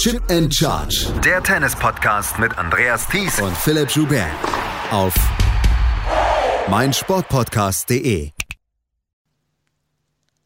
Chip and Charge. Der Tennis-Podcast mit Andreas Thies und Philipp Joubert. Auf meinsportpodcast.de.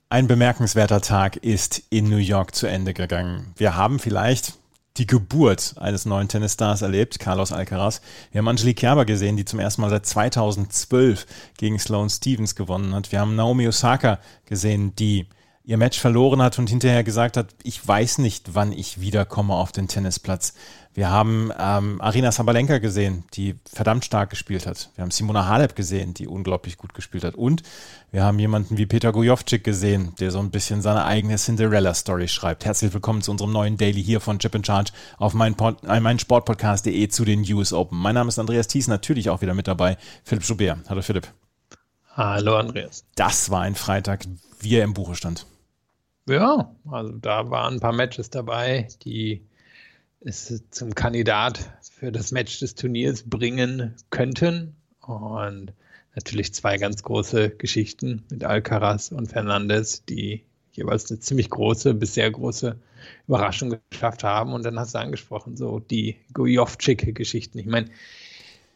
Ein bemerkenswerter Tag ist in New York zu Ende gegangen. Wir haben vielleicht die Geburt eines neuen Tennisstars erlebt, Carlos Alcaraz. Wir haben Angelique Kerber gesehen, die zum ersten Mal seit 2012 gegen Sloane Stevens gewonnen hat. Wir haben Naomi Osaka gesehen, die ihr Match verloren hat und hinterher gesagt hat, ich weiß nicht, wann ich wiederkomme auf den Tennisplatz. Wir haben ähm, Arina Sabalenka gesehen, die verdammt stark gespielt hat. Wir haben Simona Halep gesehen, die unglaublich gut gespielt hat. Und wir haben jemanden wie Peter Gujovcik gesehen, der so ein bisschen seine eigene Cinderella-Story schreibt. Herzlich willkommen zu unserem neuen Daily hier von Chip in Charge auf mein, äh, mein Sportpodcast.de zu den US Open. Mein Name ist Andreas Thies, natürlich auch wieder mit dabei. Philipp Schubert. Hallo Philipp. Hallo Andreas. Das war ein Freitag, wie er im Buche stand. Ja, also da waren ein paar Matches dabei, die es zum Kandidat für das Match des Turniers bringen könnten. Und natürlich zwei ganz große Geschichten mit Alcaraz und Fernandez, die jeweils eine ziemlich große bis sehr große Überraschung geschafft haben. Und dann hast du angesprochen, so die Gojovcik-Geschichten. Ich meine,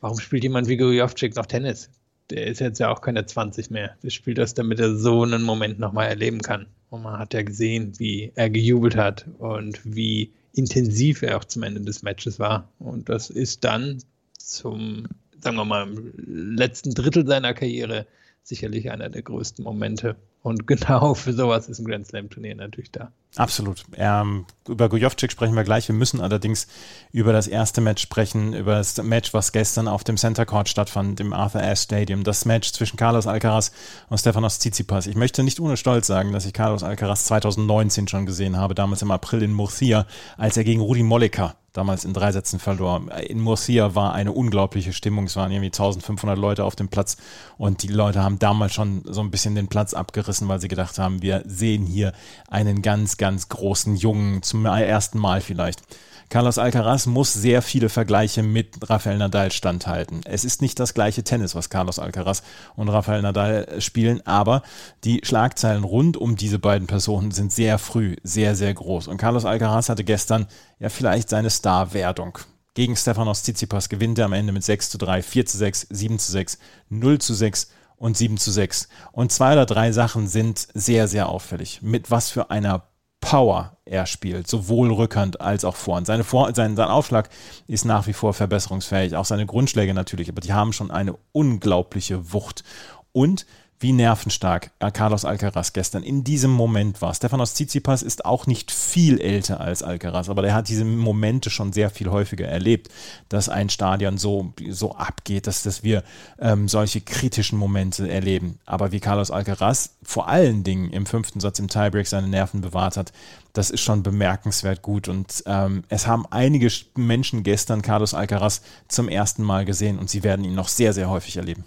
warum spielt jemand wie Gojovcik noch Tennis? Der ist jetzt ja auch keine 20 mehr. Der spielt das, damit er so einen Moment nochmal erleben kann. Und man hat ja gesehen, wie er gejubelt hat und wie intensiv er auch zum Ende des Matches war. Und das ist dann zum, sagen wir mal, letzten Drittel seiner Karriere sicherlich einer der größten Momente. Und genau für sowas ist ein Grand Slam-Turnier natürlich da. Absolut. Ähm, über Gojovcik sprechen wir gleich. Wir müssen allerdings über das erste Match sprechen, über das Match, was gestern auf dem Center Court stattfand, im Arthur Ashe Stadium. Das Match zwischen Carlos Alcaraz und Stefanos Tsitsipas. Ich möchte nicht ohne Stolz sagen, dass ich Carlos Alcaraz 2019 schon gesehen habe, damals im April in Murcia, als er gegen Rudi Molleker damals in drei Sätzen verlor. In Murcia war eine unglaubliche Stimmung. Es waren irgendwie 1500 Leute auf dem Platz und die Leute haben damals schon so ein bisschen den Platz abgerissen, weil sie gedacht haben, wir sehen hier einen ganz, ganz großen Jungen zum ersten Mal vielleicht. Carlos Alcaraz muss sehr viele Vergleiche mit Rafael Nadal standhalten. Es ist nicht das gleiche Tennis, was Carlos Alcaraz und Rafael Nadal spielen, aber die Schlagzeilen rund um diese beiden Personen sind sehr früh, sehr, sehr groß. Und Carlos Alcaraz hatte gestern ja vielleicht seine Star-Wertung. Gegen Stefanos Tsitsipas gewinnt er am Ende mit 6 zu 3, 4 zu 6, 7 zu 6, 0 zu 6 und 7 zu 6. Und zwei oder drei Sachen sind sehr, sehr auffällig. Mit was für einer Power er spielt, sowohl Rückhand als auch Vorhand. Seine Vor sein, sein Aufschlag ist nach wie vor verbesserungsfähig, auch seine Grundschläge natürlich, aber die haben schon eine unglaubliche Wucht. Und wie nervenstark Carlos Alcaraz gestern in diesem Moment war. Stefanos Tsitsipas ist auch nicht viel älter als Alcaraz, aber der hat diese Momente schon sehr viel häufiger erlebt, dass ein Stadion so, so abgeht, dass, dass wir ähm, solche kritischen Momente erleben. Aber wie Carlos Alcaraz vor allen Dingen im fünften Satz im Tiebreak seine Nerven bewahrt hat, das ist schon bemerkenswert gut. Und ähm, es haben einige Menschen gestern Carlos Alcaraz zum ersten Mal gesehen und sie werden ihn noch sehr, sehr häufig erleben.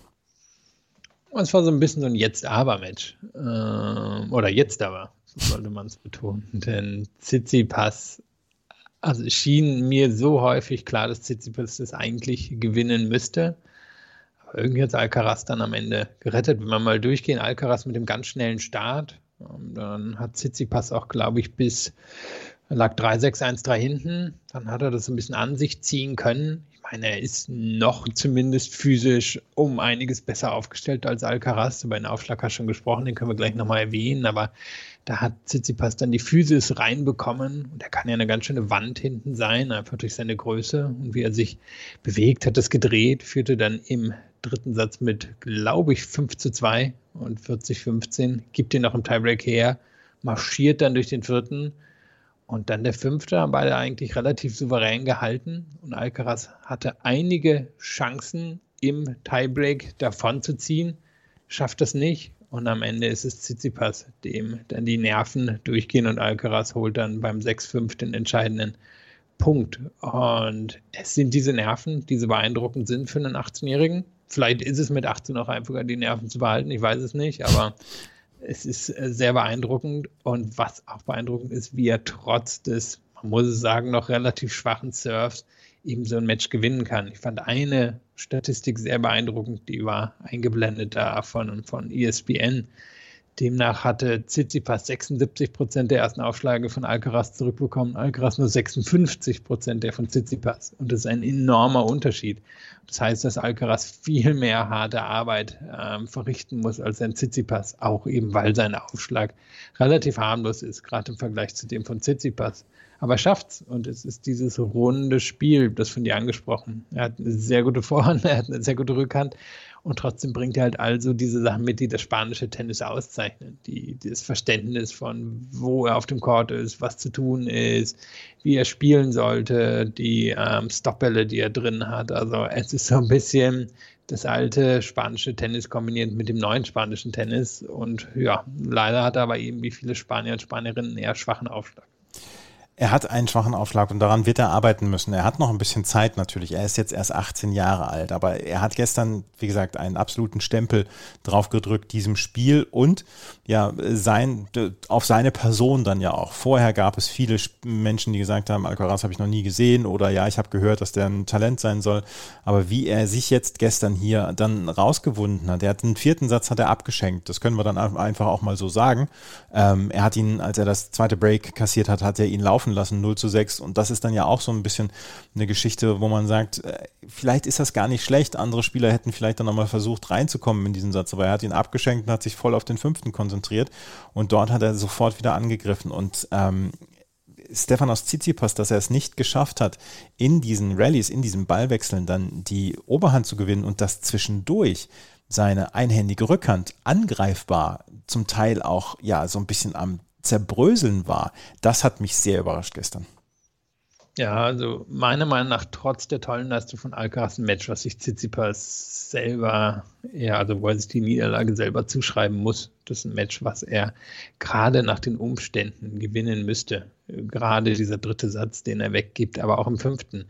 Es war so ein bisschen so ein Jetzt-Aber-Match. Äh, oder Jetzt-Aber, so sollte man es betonen. Denn Tsitsipas, also es schien mir so häufig klar, dass Tsitsipas das eigentlich gewinnen müsste. Aber irgendwie hat Alcaraz dann am Ende gerettet. Wenn wir mal durchgehen, Alcaraz mit dem ganz schnellen Start, ähm, dann hat Tsitsipas auch, glaube ich, bis lag 3-6-1-3 hinten. Dann hat er das ein bisschen an sich ziehen können meine, er ist noch zumindest physisch um einiges besser aufgestellt als Alcaraz. Über den Aufschlag hast du schon gesprochen, den können wir gleich nochmal erwähnen, aber da hat Tsitsipas dann die Physis reinbekommen. Und er kann ja eine ganz schöne Wand hinten sein, einfach durch seine Größe. Und wie er sich bewegt, hat das gedreht, führte dann im dritten Satz mit, glaube ich, 5 zu 2 und 40-15, gibt ihn noch im Tiebreak her, marschiert dann durch den vierten, und dann der fünfte haben beide eigentlich relativ souverän gehalten. Und Alcaraz hatte einige Chancen im Tiebreak davon zu ziehen, schafft das nicht. Und am Ende ist es Tsitsipas, dem dann die Nerven durchgehen und Alcaraz holt dann beim 6-5 den entscheidenden Punkt. Und es sind diese Nerven, die so beeindruckend sind für einen 18-Jährigen. Vielleicht ist es mit 18 noch einfacher, die Nerven zu behalten, ich weiß es nicht, aber es ist äh, sehr beeindruckend und was auch beeindruckend ist, wie er trotz des, man muss es sagen, noch relativ schwachen Surfs eben so ein Match gewinnen kann. Ich fand eine Statistik sehr beeindruckend, die war eingeblendet da von, von ESPN. Demnach hatte Tsitsipas 76 Prozent der ersten Aufschläge von Alcaraz zurückbekommen, Alcaraz nur 56 Prozent der von Tsitsipas. Und das ist ein enormer Unterschied. Das heißt, dass Alcaraz viel mehr harte Arbeit ähm, verrichten muss als ein Tsitsipas, auch eben weil sein Aufschlag relativ harmlos ist, gerade im Vergleich zu dem von Tsitsipas. Aber er schafft's und es ist dieses runde Spiel, das von dir angesprochen. Er hat eine sehr gute Vorhand, er hat eine sehr gute Rückhand und trotzdem bringt er halt also diese Sachen mit, die das spanische Tennis auszeichnen. Die, das Verständnis von, wo er auf dem Court ist, was zu tun ist, wie er spielen sollte, die ähm, Stopbälle, die er drin hat. Also es ist so ein bisschen das alte spanische Tennis kombiniert mit dem neuen spanischen Tennis. Und ja, leider hat er aber eben wie viele Spanier und Spanierinnen eher schwachen Aufschlag. Er hat einen schwachen Aufschlag und daran wird er arbeiten müssen. Er hat noch ein bisschen Zeit natürlich. Er ist jetzt erst 18 Jahre alt, aber er hat gestern, wie gesagt, einen absoluten Stempel draufgedrückt diesem Spiel und ja, sein, auf seine Person dann ja auch. Vorher gab es viele Menschen, die gesagt haben, Alcaraz habe ich noch nie gesehen oder ja, ich habe gehört, dass der ein Talent sein soll. Aber wie er sich jetzt gestern hier dann rausgewunden hat, er hat den vierten Satz hat er abgeschenkt. Das können wir dann einfach auch mal so sagen. Ähm, er hat ihn, als er das zweite Break kassiert hat, hat er ihn laufen laufen lassen, 0 zu 6. Und das ist dann ja auch so ein bisschen eine Geschichte, wo man sagt, äh, vielleicht ist das gar nicht schlecht. Andere Spieler hätten vielleicht dann nochmal versucht reinzukommen in diesen Satz, aber er hat ihn abgeschenkt und hat sich voll auf den fünften konzentriert. Und dort hat er sofort wieder angegriffen. Und ähm, Stefanos Tsitsipas, dass er es nicht geschafft hat, in diesen Rallyes, in diesen Ballwechseln dann die Oberhand zu gewinnen und das zwischendurch seine einhändige Rückhand angreifbar, zum Teil auch ja so ein bisschen am Zerbröseln war, das hat mich sehr überrascht gestern. Ja, also meiner Meinung nach, trotz der tollen Leistung von Alcaraz ein Match, was sich Tsitsipas selber, ja, also wo er sich die Niederlage selber zuschreiben muss, das ist ein Match, was er gerade nach den Umständen gewinnen müsste. Gerade dieser dritte Satz, den er weggibt, aber auch im fünften.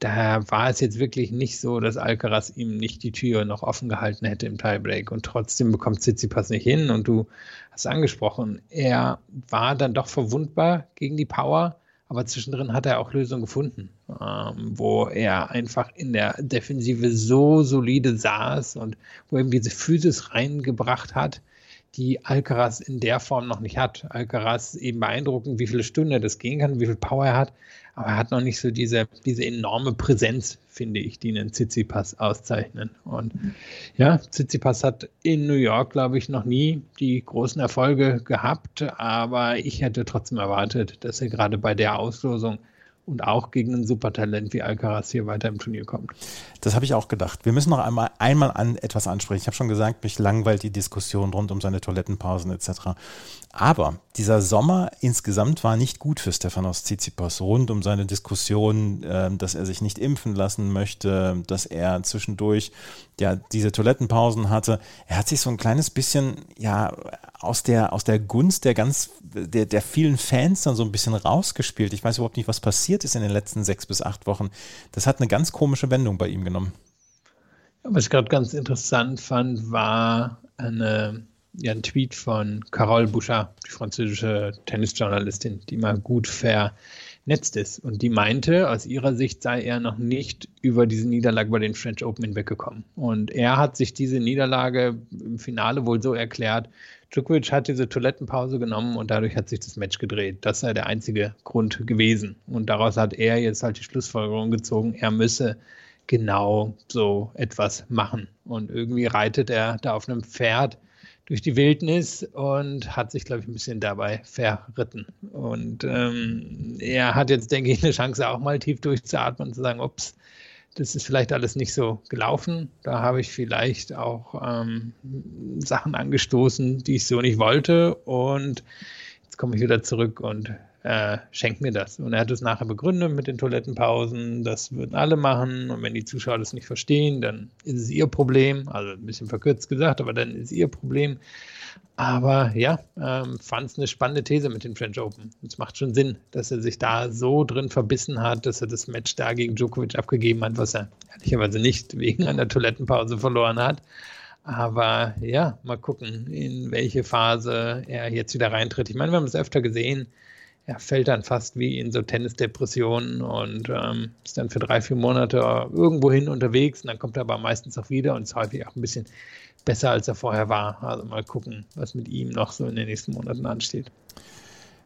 Da war es jetzt wirklich nicht so, dass Alcaraz ihm nicht die Tür noch offen gehalten hätte im Tiebreak und trotzdem bekommt Tsitsipas nicht hin und du hast angesprochen, er war dann doch verwundbar gegen die Power aber zwischendrin hat er auch Lösungen gefunden, ähm, wo er einfach in der Defensive so solide saß und wo er eben diese Physis reingebracht hat, die Alcaraz in der Form noch nicht hat. Alcaraz eben beeindruckend, wie viele Stunden er das gehen kann, wie viel Power er hat, aber er hat noch nicht so diese, diese enorme Präsenz, finde ich, die einen Tsitsipas auszeichnen. Und ja, Tsitsipas hat in New York, glaube ich, noch nie die großen Erfolge gehabt, aber ich hätte trotzdem erwartet, dass er gerade bei der Auslosung und auch gegen ein Supertalent wie Alcaraz hier weiter im Turnier kommt. Das habe ich auch gedacht. Wir müssen noch einmal, einmal an etwas ansprechen. Ich habe schon gesagt, mich langweilt die Diskussion rund um seine Toilettenpausen etc. Aber dieser Sommer insgesamt war nicht gut für Stefanos Tsitsipas rund um seine Diskussion, äh, dass er sich nicht impfen lassen möchte, dass er zwischendurch ja diese Toilettenpausen hatte. Er hat sich so ein kleines bisschen ja aus der aus der Gunst der ganz der, der vielen Fans dann so ein bisschen rausgespielt. Ich weiß überhaupt nicht, was passiert ist in den letzten sechs bis acht Wochen. Das hat eine ganz komische Wendung bei ihm genommen. Was ich gerade ganz interessant fand, war eine ja, ein Tweet von Carole Bouchard, die französische Tennisjournalistin, die mal gut vernetzt ist. Und die meinte, aus ihrer Sicht sei er noch nicht über diese Niederlage bei den French Open hinweggekommen. Und er hat sich diese Niederlage im Finale wohl so erklärt, Djokovic hat diese Toilettenpause genommen und dadurch hat sich das Match gedreht. Das sei der einzige Grund gewesen. Und daraus hat er jetzt halt die Schlussfolgerung gezogen, er müsse genau so etwas machen. Und irgendwie reitet er da auf einem Pferd, durch die Wildnis und hat sich, glaube ich, ein bisschen dabei verritten. Und ähm, er hat jetzt, denke ich, eine Chance, auch mal tief durchzuatmen und zu sagen, ups, das ist vielleicht alles nicht so gelaufen. Da habe ich vielleicht auch ähm, Sachen angestoßen, die ich so nicht wollte. Und jetzt komme ich wieder zurück und äh, schenkt mir das. Und er hat es nachher begründet mit den Toilettenpausen, das würden alle machen und wenn die Zuschauer das nicht verstehen, dann ist es ihr Problem, also ein bisschen verkürzt gesagt, aber dann ist es ihr Problem. Aber ja, ähm, fand es eine spannende These mit den French Open. Es macht schon Sinn, dass er sich da so drin verbissen hat, dass er das Match da gegen Djokovic abgegeben hat, was er ehrlicherweise nicht wegen einer Toilettenpause verloren hat. Aber ja, mal gucken, in welche Phase er jetzt wieder reintritt. Ich meine, wir haben es öfter gesehen, er fällt dann fast wie in so Tennisdepressionen und ähm, ist dann für drei, vier Monate irgendwo hin unterwegs und dann kommt er aber meistens auch wieder und ist häufig auch ein bisschen besser, als er vorher war. Also mal gucken, was mit ihm noch so in den nächsten Monaten ansteht.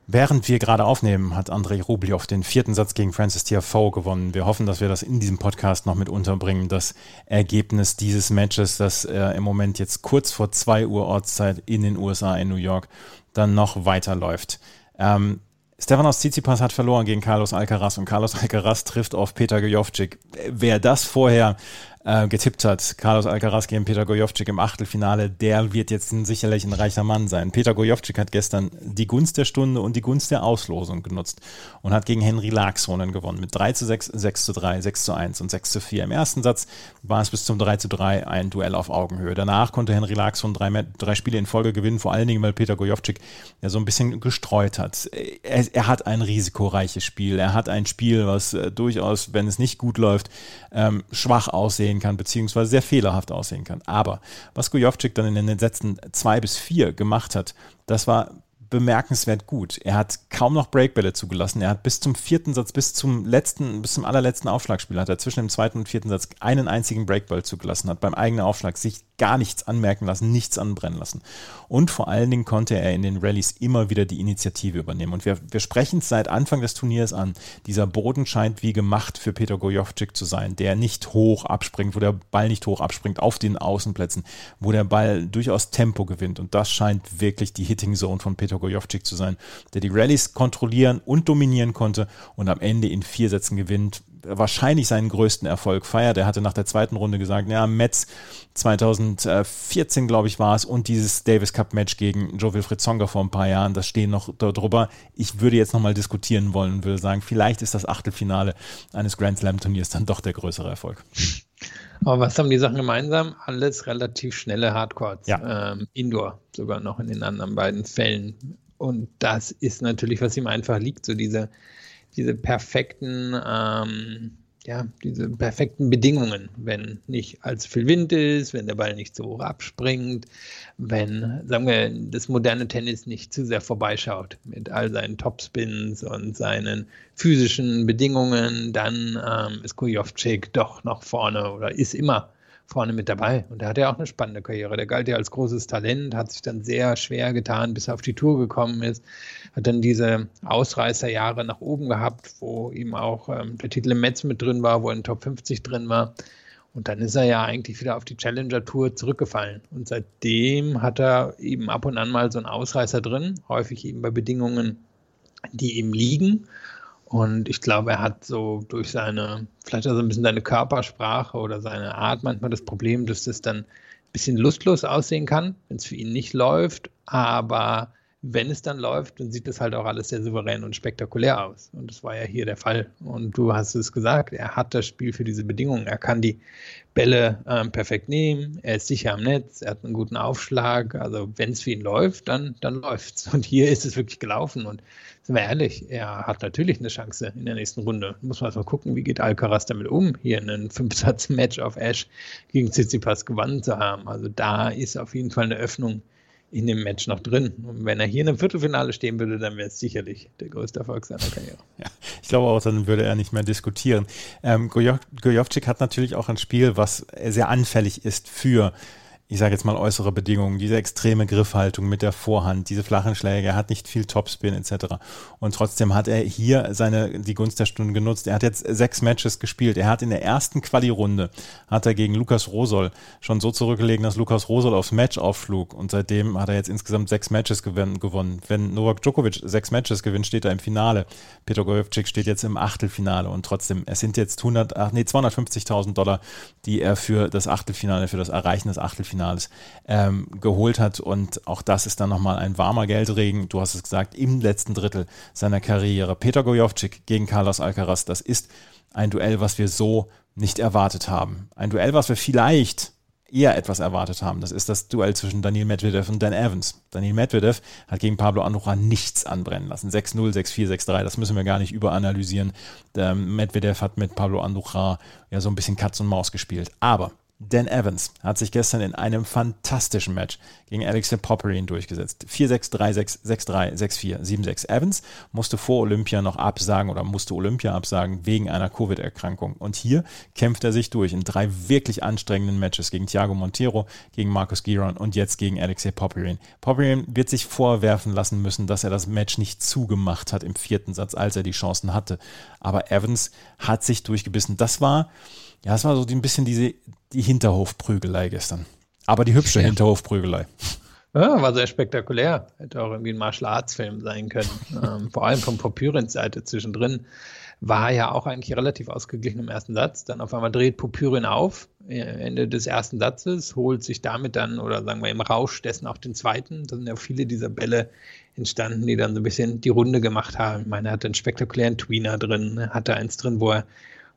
Während wir gerade aufnehmen, hat Andrei Rublev den vierten Satz gegen Francis Tiafoe gewonnen. Wir hoffen, dass wir das in diesem Podcast noch mit unterbringen. Das Ergebnis dieses Matches, das äh, im Moment jetzt kurz vor 2 Uhr Ortszeit in den USA, in New York, dann noch weiterläuft. Ähm, Stefanos Tsitsipas hat verloren gegen Carlos Alcaraz und Carlos Alcaraz trifft auf Peter Gojovcik. Wer das vorher äh, getippt hat, Carlos Alcaraz gegen Peter Gojovcik im Achtelfinale, der wird jetzt ein, sicherlich ein reicher Mann sein. Peter Gojovcik hat gestern die Gunst der Stunde und die Gunst der Auslosung genutzt und hat gegen Henry Laaksonen gewonnen mit 3 zu 6, 6 zu 3, 6 zu 1 und 6 zu 4. Im ersten Satz war es bis zum 3 zu 3 ein Duell auf Augenhöhe. Danach konnte Henry Laaksonen drei, drei Spiele in Folge gewinnen, vor allen Dingen, weil Peter Gojovcik ja so ein bisschen gestreut hat. Er, er hat ein risikoreiches Spiel. Er hat ein Spiel, was äh, durchaus, wenn es nicht gut läuft, ähm, schwach aussehen aussehen kann, beziehungsweise sehr fehlerhaft aussehen kann. Aber was Gujovcik dann in den Sätzen zwei bis vier gemacht hat, das war bemerkenswert gut. Er hat kaum noch Breakbälle zugelassen. Er hat bis zum vierten Satz, bis zum letzten, bis zum allerletzten Aufschlagspiel hat er zwischen dem zweiten und vierten Satz einen einzigen Breakball zugelassen, hat beim eigenen Aufschlag sich gar nichts anmerken lassen, nichts anbrennen lassen. Und vor allen Dingen konnte er in den Rallyes immer wieder die Initiative übernehmen. Und wir, wir sprechen es seit Anfang des Turniers an. Dieser Boden scheint wie gemacht für Peter Gojovcik zu sein, der nicht hoch abspringt, wo der Ball nicht hoch abspringt auf den Außenplätzen, wo der Ball durchaus Tempo gewinnt. Und das scheint wirklich die Hitting Zone von Peter Gojovcik zu sein, der die Rallyes kontrollieren und dominieren konnte und am Ende in vier Sätzen gewinnt wahrscheinlich seinen größten Erfolg feiert. Er hatte nach der zweiten Runde gesagt, ja, Metz 2014, glaube ich, war es, und dieses Davis Cup Match gegen Joe Wilfried Zonga vor ein paar Jahren, das stehen noch drüber. Ich würde jetzt nochmal diskutieren wollen und würde sagen, vielleicht ist das Achtelfinale eines Grand Slam Turniers dann doch der größere Erfolg. Aber was haben die Sachen gemeinsam? Alles relativ schnelle Hardcourts. Ja. Ähm, Indoor sogar noch in den anderen beiden Fällen. Und das ist natürlich, was ihm einfach liegt, so diese diese perfekten, ähm, ja, diese perfekten Bedingungen, wenn nicht allzu viel Wind ist, wenn der Ball nicht so hoch abspringt, wenn, sagen wir, das moderne Tennis nicht zu sehr vorbeischaut mit all seinen Topspins und seinen physischen Bedingungen, dann ähm, ist Kujovcik doch noch vorne oder ist immer vorne mit dabei. Und da hat er auch eine spannende Karriere. Der galt ja als großes Talent, hat sich dann sehr schwer getan, bis er auf die Tour gekommen ist. Hat dann diese Ausreißerjahre nach oben gehabt, wo ihm auch ähm, der Titel im Metz mit drin war, wo er in Top 50 drin war. Und dann ist er ja eigentlich wieder auf die Challenger Tour zurückgefallen. Und seitdem hat er eben ab und an mal so einen Ausreißer drin, häufig eben bei Bedingungen, die ihm liegen. Und ich glaube, er hat so durch seine, vielleicht auch so ein bisschen seine Körpersprache oder seine Art manchmal das Problem, dass das dann ein bisschen lustlos aussehen kann, wenn es für ihn nicht läuft. Aber wenn es dann läuft, dann sieht das halt auch alles sehr souverän und spektakulär aus. Und das war ja hier der Fall. Und du hast es gesagt, er hat das Spiel für diese Bedingungen. Er kann die Bälle ähm, perfekt nehmen, er ist sicher am Netz, er hat einen guten Aufschlag. Also wenn es für ihn läuft, dann, dann läuft es. Und hier ist es wirklich gelaufen. Und sind wir ehrlich, er hat natürlich eine Chance in der nächsten Runde. Muss man erst mal gucken, wie geht Alcaraz damit um, hier einen Fünfsatz-Match auf Ash gegen Tsitsipas gewonnen zu haben. Also da ist auf jeden Fall eine Öffnung in dem Match noch drin. Und wenn er hier in einem Viertelfinale stehen würde, dann wäre es sicherlich der größte Erfolg seiner Karriere. Ja, ich glaube auch, dann würde er nicht mehr diskutieren. Ähm, Gojovcik hat natürlich auch ein Spiel, was sehr anfällig ist für ich sage jetzt mal äußere Bedingungen, diese extreme Griffhaltung mit der Vorhand, diese flachen Schläge, er hat nicht viel Topspin etc. Und trotzdem hat er hier seine die Gunst der Stunde genutzt. Er hat jetzt sechs Matches gespielt. Er hat in der ersten Quali-Runde hat er gegen Lukas Rosol schon so zurückgelegen, dass Lukas Rosol aufs Match aufflug. Und seitdem hat er jetzt insgesamt sechs Matches gewonnen. Wenn Novak Djokovic sechs Matches gewinnt, steht er im Finale. Peter Gojovcik steht jetzt im Achtelfinale. Und trotzdem, es sind jetzt 100, nee, 250.000 Dollar, die er für das Achtelfinale, für das Erreichen des Achtelfinales Achtelfinales ähm, geholt hat. Und auch das ist dann nochmal ein warmer Geldregen, du hast es gesagt, im letzten Drittel seiner Karriere. Peter Gojovcik gegen Carlos Alcaraz, das ist ein Duell, was wir so nicht erwartet haben. Ein Duell, was wir vielleicht eher etwas erwartet haben. Das ist das Duell zwischen Daniel Medvedev und Dan Evans. Daniel Medvedev hat gegen Pablo Andorra nichts anbrennen lassen. 6-0, 6-4, 6-3, das müssen wir gar nicht überanalysieren. Der Medvedev hat mit Pablo Andorra ja so ein bisschen Katz und Maus gespielt. Aber Dan Evans hat sich gestern in einem fantastischen Match gegen Alexei Popperin durchgesetzt. 4-6, 3-6, 6-3, 6-4, 7-6. Evans musste vor Olympia noch absagen oder musste Olympia absagen wegen einer Covid-Erkrankung. Und hier kämpft er sich durch in drei wirklich anstrengenden Matches gegen Thiago Montero, gegen Marcus Giron und jetzt gegen Alexei Popperin. Popperin wird sich vorwerfen lassen müssen, dass er das Match nicht zugemacht hat im vierten Satz, als er die Chancen hatte. Aber Evans hat sich durchgebissen. Das war ja, es war so ein bisschen diese, die Hinterhofprügelei gestern. Aber die hübsche ja. Hinterhofprügelei. Ja, war sehr spektakulär. Hätte auch irgendwie ein Martial Arts Film sein können. ähm, vor allem von Popyrins Seite zwischendrin war ja auch eigentlich relativ ausgeglichen im ersten Satz. Dann auf einmal dreht Popyrin auf, äh, Ende des ersten Satzes, holt sich damit dann, oder sagen wir im Rausch dessen auch den zweiten. Da sind ja viele dieser Bälle entstanden, die dann so ein bisschen die Runde gemacht haben. Ich meine, er hatte einen spektakulären Tweener drin, hatte eins drin, wo er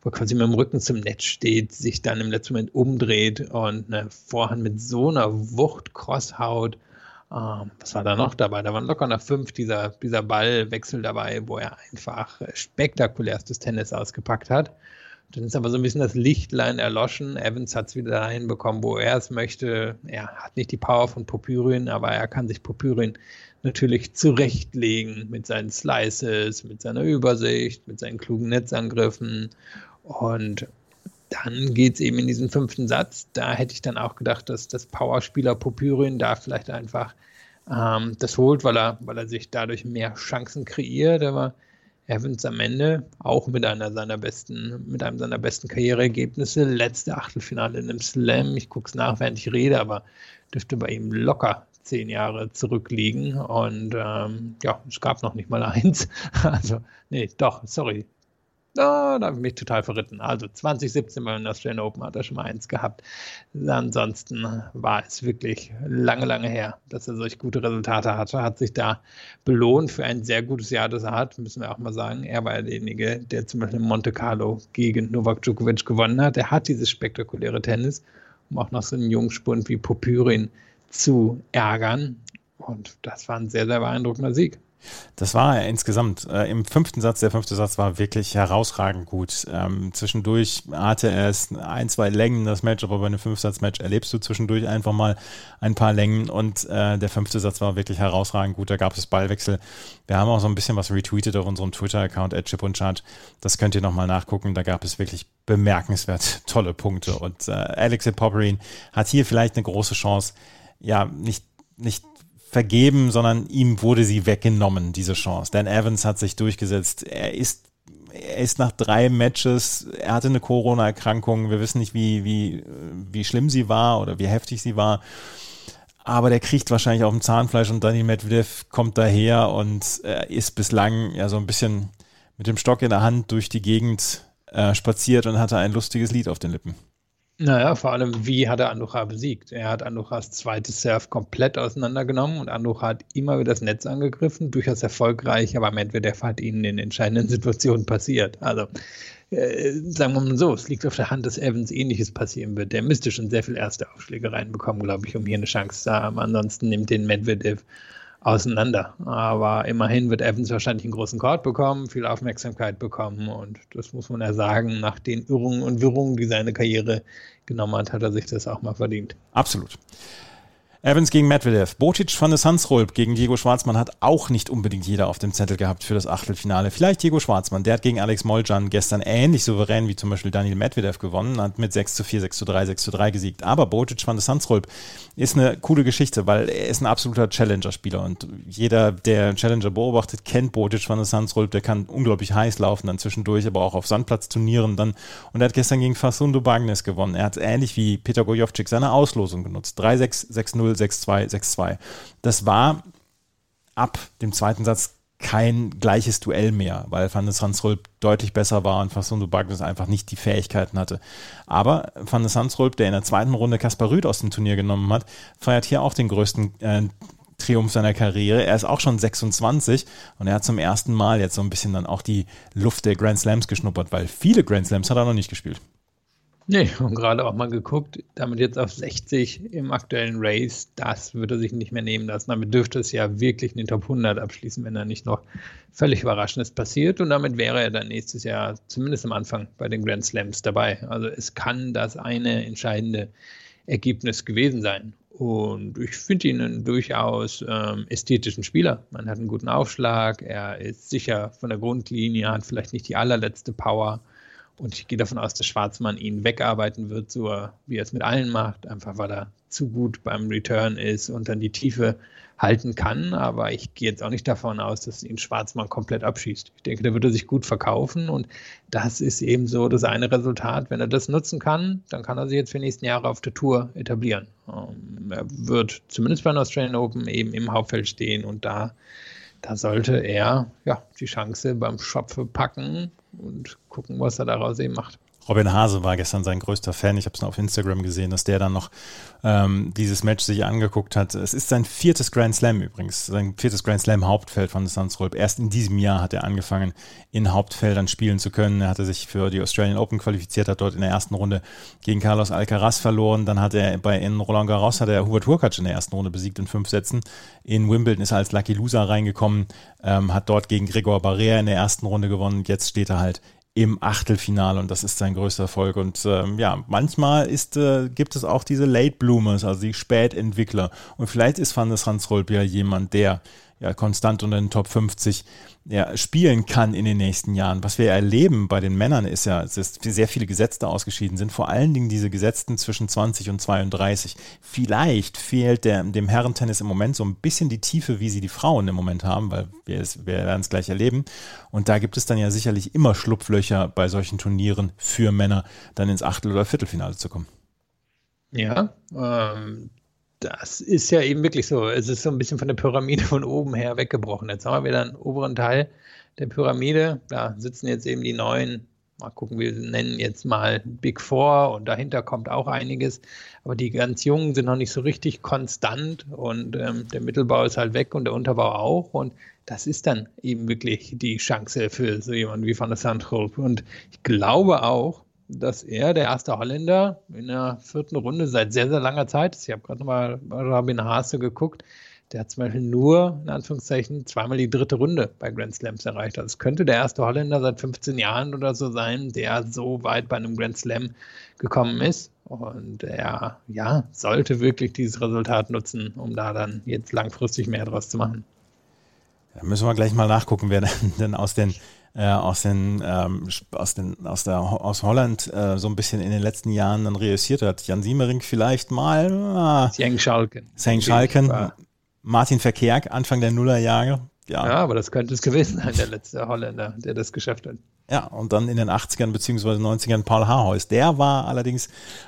wo quasi mit dem Rücken zum Netz steht, sich dann im letzten Moment umdreht und eine Vorhand mit so einer Wucht crosshaut. Ähm, was war da noch dabei? Da waren locker noch fünf dieser, dieser Ballwechsel dabei, wo er einfach spektakulärstes Tennis ausgepackt hat. Dann ist aber so ein bisschen das Lichtlein erloschen. Evans hat es wieder dahin bekommen, wo er es möchte. Er hat nicht die Power von Popyrin, aber er kann sich Popyrin natürlich zurechtlegen mit seinen Slices, mit seiner Übersicht, mit seinen klugen Netzangriffen. Und dann geht es eben in diesen fünften Satz. Da hätte ich dann auch gedacht, dass das Powerspieler Popyrin da vielleicht einfach ähm, das holt, weil er, weil er sich dadurch mehr Chancen kreiert. Aber Evans am Ende auch mit einer seiner besten, mit einem seiner besten Karriereergebnisse. Letzte Achtelfinale in einem Slam. Ich gucke es nach, während ich rede, aber dürfte bei ihm locker zehn Jahre zurückliegen. Und ähm, ja, es gab noch nicht mal eins. Also, nee, doch, sorry, Oh, da habe ich mich total verritten. Also 2017 beim Australian Open hat er schon mal eins gehabt. Ansonsten war es wirklich lange, lange her, dass er solch gute Resultate hatte. Hat sich da belohnt für ein sehr gutes Jahr, das er hat, müssen wir auch mal sagen. Er war derjenige, der zum Beispiel in Monte Carlo gegen Novak Djokovic gewonnen hat. Er hat dieses spektakuläre Tennis, um auch noch so einen Jungspund wie Popyrin zu ärgern. Und das war ein sehr, sehr beeindruckender Sieg. Das war er insgesamt. Äh, Im fünften Satz, der fünfte Satz war wirklich herausragend gut. Ähm, zwischendurch hatte er es ein, zwei Längen, das Match, aber bei einem Fünfsatz-Match erlebst du zwischendurch einfach mal ein paar Längen und äh, der fünfte Satz war wirklich herausragend gut. Da gab es Ballwechsel. Wir haben auch so ein bisschen was retweetet auf unserem Twitter-Account, Chip und Chart. Das könnt ihr nochmal nachgucken. Da gab es wirklich bemerkenswert tolle Punkte und äh, Alexei Popperin hat hier vielleicht eine große Chance, ja, nicht, nicht vergeben, sondern ihm wurde sie weggenommen, diese Chance. Dan Evans hat sich durchgesetzt. Er ist er ist nach drei Matches, er hatte eine Corona-Erkrankung, wir wissen nicht, wie, wie, wie schlimm sie war oder wie heftig sie war. Aber der kriegt wahrscheinlich auf dem Zahnfleisch und Daniel Medvedev kommt daher und er ist bislang ja so ein bisschen mit dem Stock in der Hand durch die Gegend äh, spaziert und hatte ein lustiges Lied auf den Lippen. Naja, vor allem, wie hat er Anducha besiegt? Er hat Anduchas zweites Surf komplett auseinandergenommen und Anducha hat immer wieder das Netz angegriffen, durchaus erfolgreich, aber Medvedev hat ihnen in entscheidenden Situationen passiert. Also, äh, sagen wir mal so, es liegt auf der Hand, dass Evans ähnliches passieren wird. Der müsste schon sehr viel erste Aufschläge reinbekommen, glaube ich, um hier eine Chance zu haben. Ansonsten nimmt den Medvedev auseinander. Aber immerhin wird Evans wahrscheinlich einen großen Court bekommen, viel Aufmerksamkeit bekommen und das muss man ja sagen, nach den Irrungen und Wirrungen, die seine Karriere genommen hat, hat er sich das auch mal verdient. Absolut. Evans gegen Medvedev. Botic van der Sansrolp gegen Diego Schwarzmann hat auch nicht unbedingt jeder auf dem Zettel gehabt für das Achtelfinale. Vielleicht Diego Schwarzmann. Der hat gegen Alex Moljan gestern ähnlich souverän wie zum Beispiel Daniel Medvedev gewonnen, hat mit 6 zu 4, 6 zu 3, 6 zu 3 gesiegt. Aber Botic van der Sansrolp ist eine coole Geschichte, weil er ist ein absoluter Challenger-Spieler und jeder, der Challenger beobachtet, kennt Botic van der Sansrolp. Der kann unglaublich heiß laufen, dann zwischendurch, aber auch auf Sandplatzturnieren dann. Und er hat gestern gegen Facundo Bagnes gewonnen. Er hat ähnlich wie Peter Gojovcik seine Auslosung genutzt. 3-6, 6-0, 6-2, 6-2. Das war ab dem zweiten Satz kein gleiches Duell mehr, weil Van der Sansrolp deutlich besser war und Facundo Bagnes einfach nicht die Fähigkeiten hatte. Aber Van der Sansrolp, der in der zweiten Runde Kaspar Rüd aus dem Turnier genommen hat, feiert hier auch den größten äh, Triumph seiner Karriere. Er ist auch schon 26 und er hat zum ersten Mal jetzt so ein bisschen dann auch die Luft der Grand Slams geschnuppert, weil viele Grand Slams hat er noch nicht gespielt. Nee, und gerade auch mal geguckt, damit jetzt auf 60 im aktuellen Race, das würde sich nicht mehr nehmen lassen. Damit dürfte es ja wirklich in den Top 100 abschließen, wenn da nicht noch völlig Überraschendes passiert. Und damit wäre er dann nächstes Jahr zumindest am Anfang bei den Grand Slams dabei. Also es kann das eine entscheidende Ergebnis gewesen sein. Und ich finde ihn einen durchaus ähm, ästhetischen Spieler. Man hat einen guten Aufschlag, er ist sicher von der Grundlinie, hat vielleicht nicht die allerletzte Power und ich gehe davon aus, dass Schwarzmann ihn wegarbeiten wird, so wie er es mit allen macht, einfach weil er zu gut beim Return ist und dann die Tiefe halten kann. Aber ich gehe jetzt auch nicht davon aus, dass ihn Schwarzmann komplett abschießt. Ich denke, der würde sich gut verkaufen und das ist eben so das eine Resultat. Wenn er das nutzen kann, dann kann er sich jetzt für die nächsten Jahre auf der Tour etablieren. Ähm, er wird zumindest bei den Australian Open eben im Hauptfeld stehen und da da sollte er ja die Chance beim Schopfe packen und gucken, was er daraus eben macht. Robin Hase war gestern sein größter Fan. Ich habe es auf Instagram gesehen, dass der dann noch ähm, dieses Match sich angeguckt hat. Es ist sein viertes Grand Slam übrigens, sein viertes Grand Slam Hauptfeld von Sandsrolp. Erst in diesem Jahr hat er angefangen, in Hauptfeldern spielen zu können. Er hatte sich für die Australian Open qualifiziert, hat dort in der ersten Runde gegen Carlos Alcaraz verloren. Dann hat er bei in Roland Garros hat er Hubert Hurkacz in der ersten Runde besiegt in fünf Sätzen. In Wimbledon ist er als Lucky Loser reingekommen, ähm, hat dort gegen Gregor Barrea in der ersten Runde gewonnen. Jetzt steht er halt im Achtelfinale und das ist sein größter Erfolg. Und ähm, ja, manchmal ist, äh, gibt es auch diese Late Bloomers, also die Spätentwickler. Und vielleicht ist Van der ja jemand, der ja, konstant unter den Top 50 ja, spielen kann in den nächsten Jahren. Was wir erleben bei den Männern ist ja, dass sehr viele Gesetzte ausgeschieden sind, vor allen Dingen diese Gesetzten zwischen 20 und 32. Vielleicht fehlt der, dem Herrentennis im Moment so ein bisschen die Tiefe, wie sie die Frauen im Moment haben, weil wir, wir werden es gleich erleben. Und da gibt es dann ja sicherlich immer Schlupflöcher bei solchen Turnieren für Männer, dann ins Achtel- oder Viertelfinale zu kommen. Ja, ähm, das ist ja eben wirklich so. Es ist so ein bisschen von der Pyramide von oben her weggebrochen. Jetzt haben wir wieder einen oberen Teil der Pyramide. Da sitzen jetzt eben die neuen, mal gucken, wir nennen jetzt mal Big Four und dahinter kommt auch einiges. Aber die ganz Jungen sind noch nicht so richtig konstant und ähm, der Mittelbau ist halt weg und der Unterbau auch. Und das ist dann eben wirklich die Chance für so jemanden wie Van der Sandholp. Und ich glaube auch, dass er der erste Holländer in der vierten Runde seit sehr, sehr langer Zeit ist. Ich habe gerade nochmal Robin Haase geguckt. Der hat zum Beispiel nur, in Anführungszeichen, zweimal die dritte Runde bei Grand Slams erreicht. Also es könnte der erste Holländer seit 15 Jahren oder so sein, der so weit bei einem Grand Slam gekommen ist. Und er ja, sollte wirklich dieses Resultat nutzen, um da dann jetzt langfristig mehr draus zu machen. Da müssen wir gleich mal nachgucken, wer denn aus den äh, aus, den, ähm, aus, den, aus, der, aus Holland äh, so ein bisschen in den letzten Jahren dann reüssiert hat. Jan Siemering vielleicht mal. Äh, St. Schalken. St. Schalken. Martin Verkerk, Anfang der Nullerjahre. Ja. ja, aber das könnte es gewesen sein, der letzte Holländer, der das geschafft hat. Ja, und dann in den 80ern bzw. 90ern Paul Haarhuis. Der war allerdings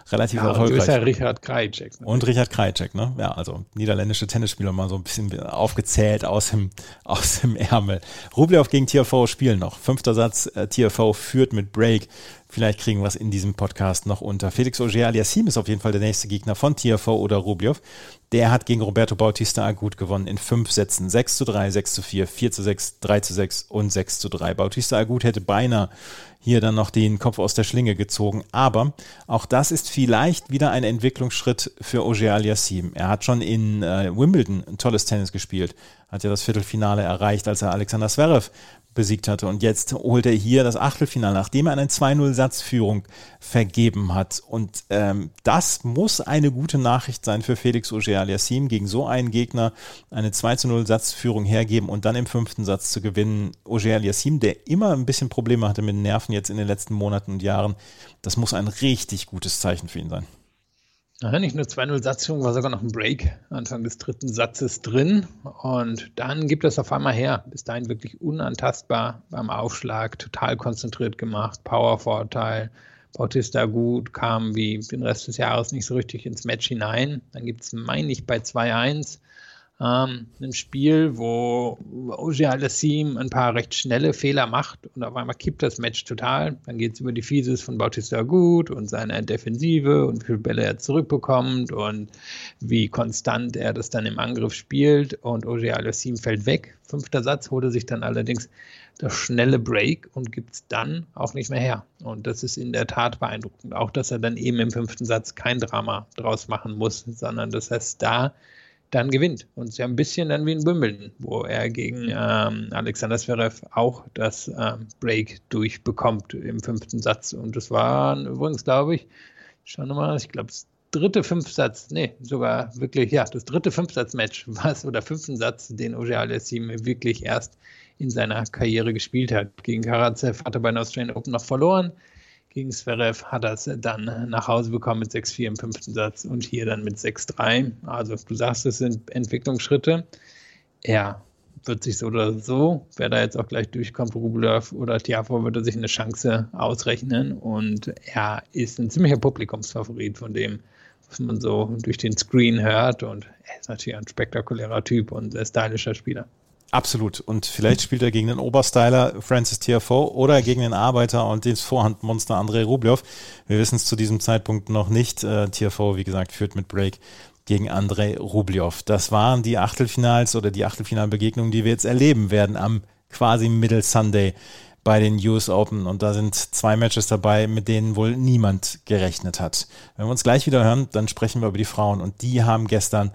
relativ ja, erfolgreich. Und ist ja Richard Krajicek. Ne? Und Richard Krajicek, ne? Ja, also niederländische Tennisspieler mal so ein bisschen aufgezählt aus dem, aus dem Ärmel. Rublev gegen TFV spielen noch. Fünfter Satz, äh, TFV führt mit Break. Vielleicht kriegen wir es in diesem Podcast noch unter. Felix Auger aliasim ist auf jeden Fall der nächste Gegner von TFV oder Rublev. Der hat gegen Roberto Bautista Agut gewonnen in fünf Sätzen. 6 zu 3, 6 zu 4, 4 zu 6, 3 zu 6 und 6 zu 3. Bautista Agut hätte beinahe hier dann noch den Kopf aus der Schlinge gezogen. Aber auch das ist vielleicht wieder ein Entwicklungsschritt für Auger aliasim. Er hat schon in äh, Wimbledon ein tolles Tennis gespielt, hat ja das Viertelfinale erreicht, als er Alexander Zverev besiegt hatte. Und jetzt holt er hier das Achtelfinale, nachdem er eine 2-0-Satzführung vergeben hat. Und ähm, das muss eine gute Nachricht sein für Felix Auger-Aliassime, gegen so einen Gegner eine 2-0-Satzführung hergeben und dann im fünften Satz zu gewinnen. Auger-Aliassime, der immer ein bisschen Probleme hatte mit den Nerven jetzt in den letzten Monaten und Jahren, das muss ein richtig gutes Zeichen für ihn sein. Ja, nicht nur 2-0 Satzführung, war sogar noch ein Break Anfang des dritten Satzes drin. Und dann gibt es auf einmal her. Bis dahin wirklich unantastbar beim Aufschlag, total konzentriert gemacht, Powervorteil. Bautista gut, kam wie den Rest des Jahres nicht so richtig ins Match hinein. Dann gibt es, meine ich, bei 2-1 Ähm, ein Spiel, wo Oje Alassim ein paar recht schnelle Fehler macht und auf einmal kippt das Match total. Dann geht es über die Fieses von Bautista Gut und seine Defensive und wie viele Bälle er zurückbekommt und wie konstant er das dann im Angriff spielt und Oje Alassim fällt weg. Fünfter Satz holte sich dann allerdings das schnelle Break und gibt es dann auch nicht mehr her. Und das ist in der Tat beeindruckend. Auch, dass er dann eben im fünften Satz kein Drama draus machen muss, sondern dass er es da dann gewinnt. Und es ist ja ein bisschen dann wie in Wimbledon, wo er gegen ähm, Alexander Zverev auch das ähm, Break durchbekommt im fünften Satz. Und das war übrigens, glaube ich, schauen mal, ich glaube, das dritte Fünfsatz, nee, sogar wirklich, ja, das dritte Fünfsatz-Match, was oder fünften Satz, den Oje Alessim wirklich erst in seiner Karriere gespielt hat. Gegen Karatsev hat er bei den Australian Open noch verloren gegen Zverev hat er es dann nach Hause bekommen mit 6-4 im fünften Satz und hier dann mit 6-3. Also du sagst, es sind Entwicklungsschritte. Er wird sich so oder so, wer da jetzt auch gleich durchkommt, Rublev oder Tiafo, wird er sich eine Chance ausrechnen und er ist ein ziemlicher Publikumsfavorit von dem, was man so durch den Screen hört und er ist natürlich ein spektakulärer Typ und sehr stylischer Spieler. Absolut. Und vielleicht spielt er gegen den Oberstyler Francis Tiafoe oder gegen den Arbeiter und den Vorhandmonster Andrei Rublev. Wir wissen es zu diesem Zeitpunkt noch nicht. Äh, Tiafoe, wie gesagt, führt mit Break gegen Andrei Rublev. Das waren die Achtelfinals oder die Achtelfinalbegegnungen, die wir jetzt erleben werden am quasi Middle Sunday bei den US Open. Und da sind zwei Matches dabei, mit denen wohl niemand gerechnet hat. Wenn wir uns gleich wieder hören, dann sprechen wir über die Frauen. Und die haben gestern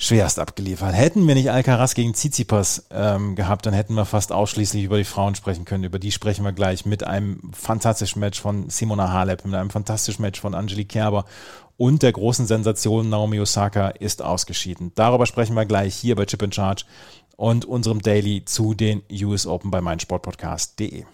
schwerst abgeliefert. Hätten wir nicht Alcaraz gegen Tsitsipas ähm, gehabt, dann hätten wir fast ausschließlich über die Frauen sprechen können. Über die sprechen wir gleich mit einem fantastischen Match von Simona Halep, mit einem fantastischen Match von Angelique Kerber und der großen Sensation Naomi Osaka ist ausgeschieden. Darüber sprechen wir gleich hier bei Chip in Charge und unserem Daily zu den US Open bei meinsportpodcast.de.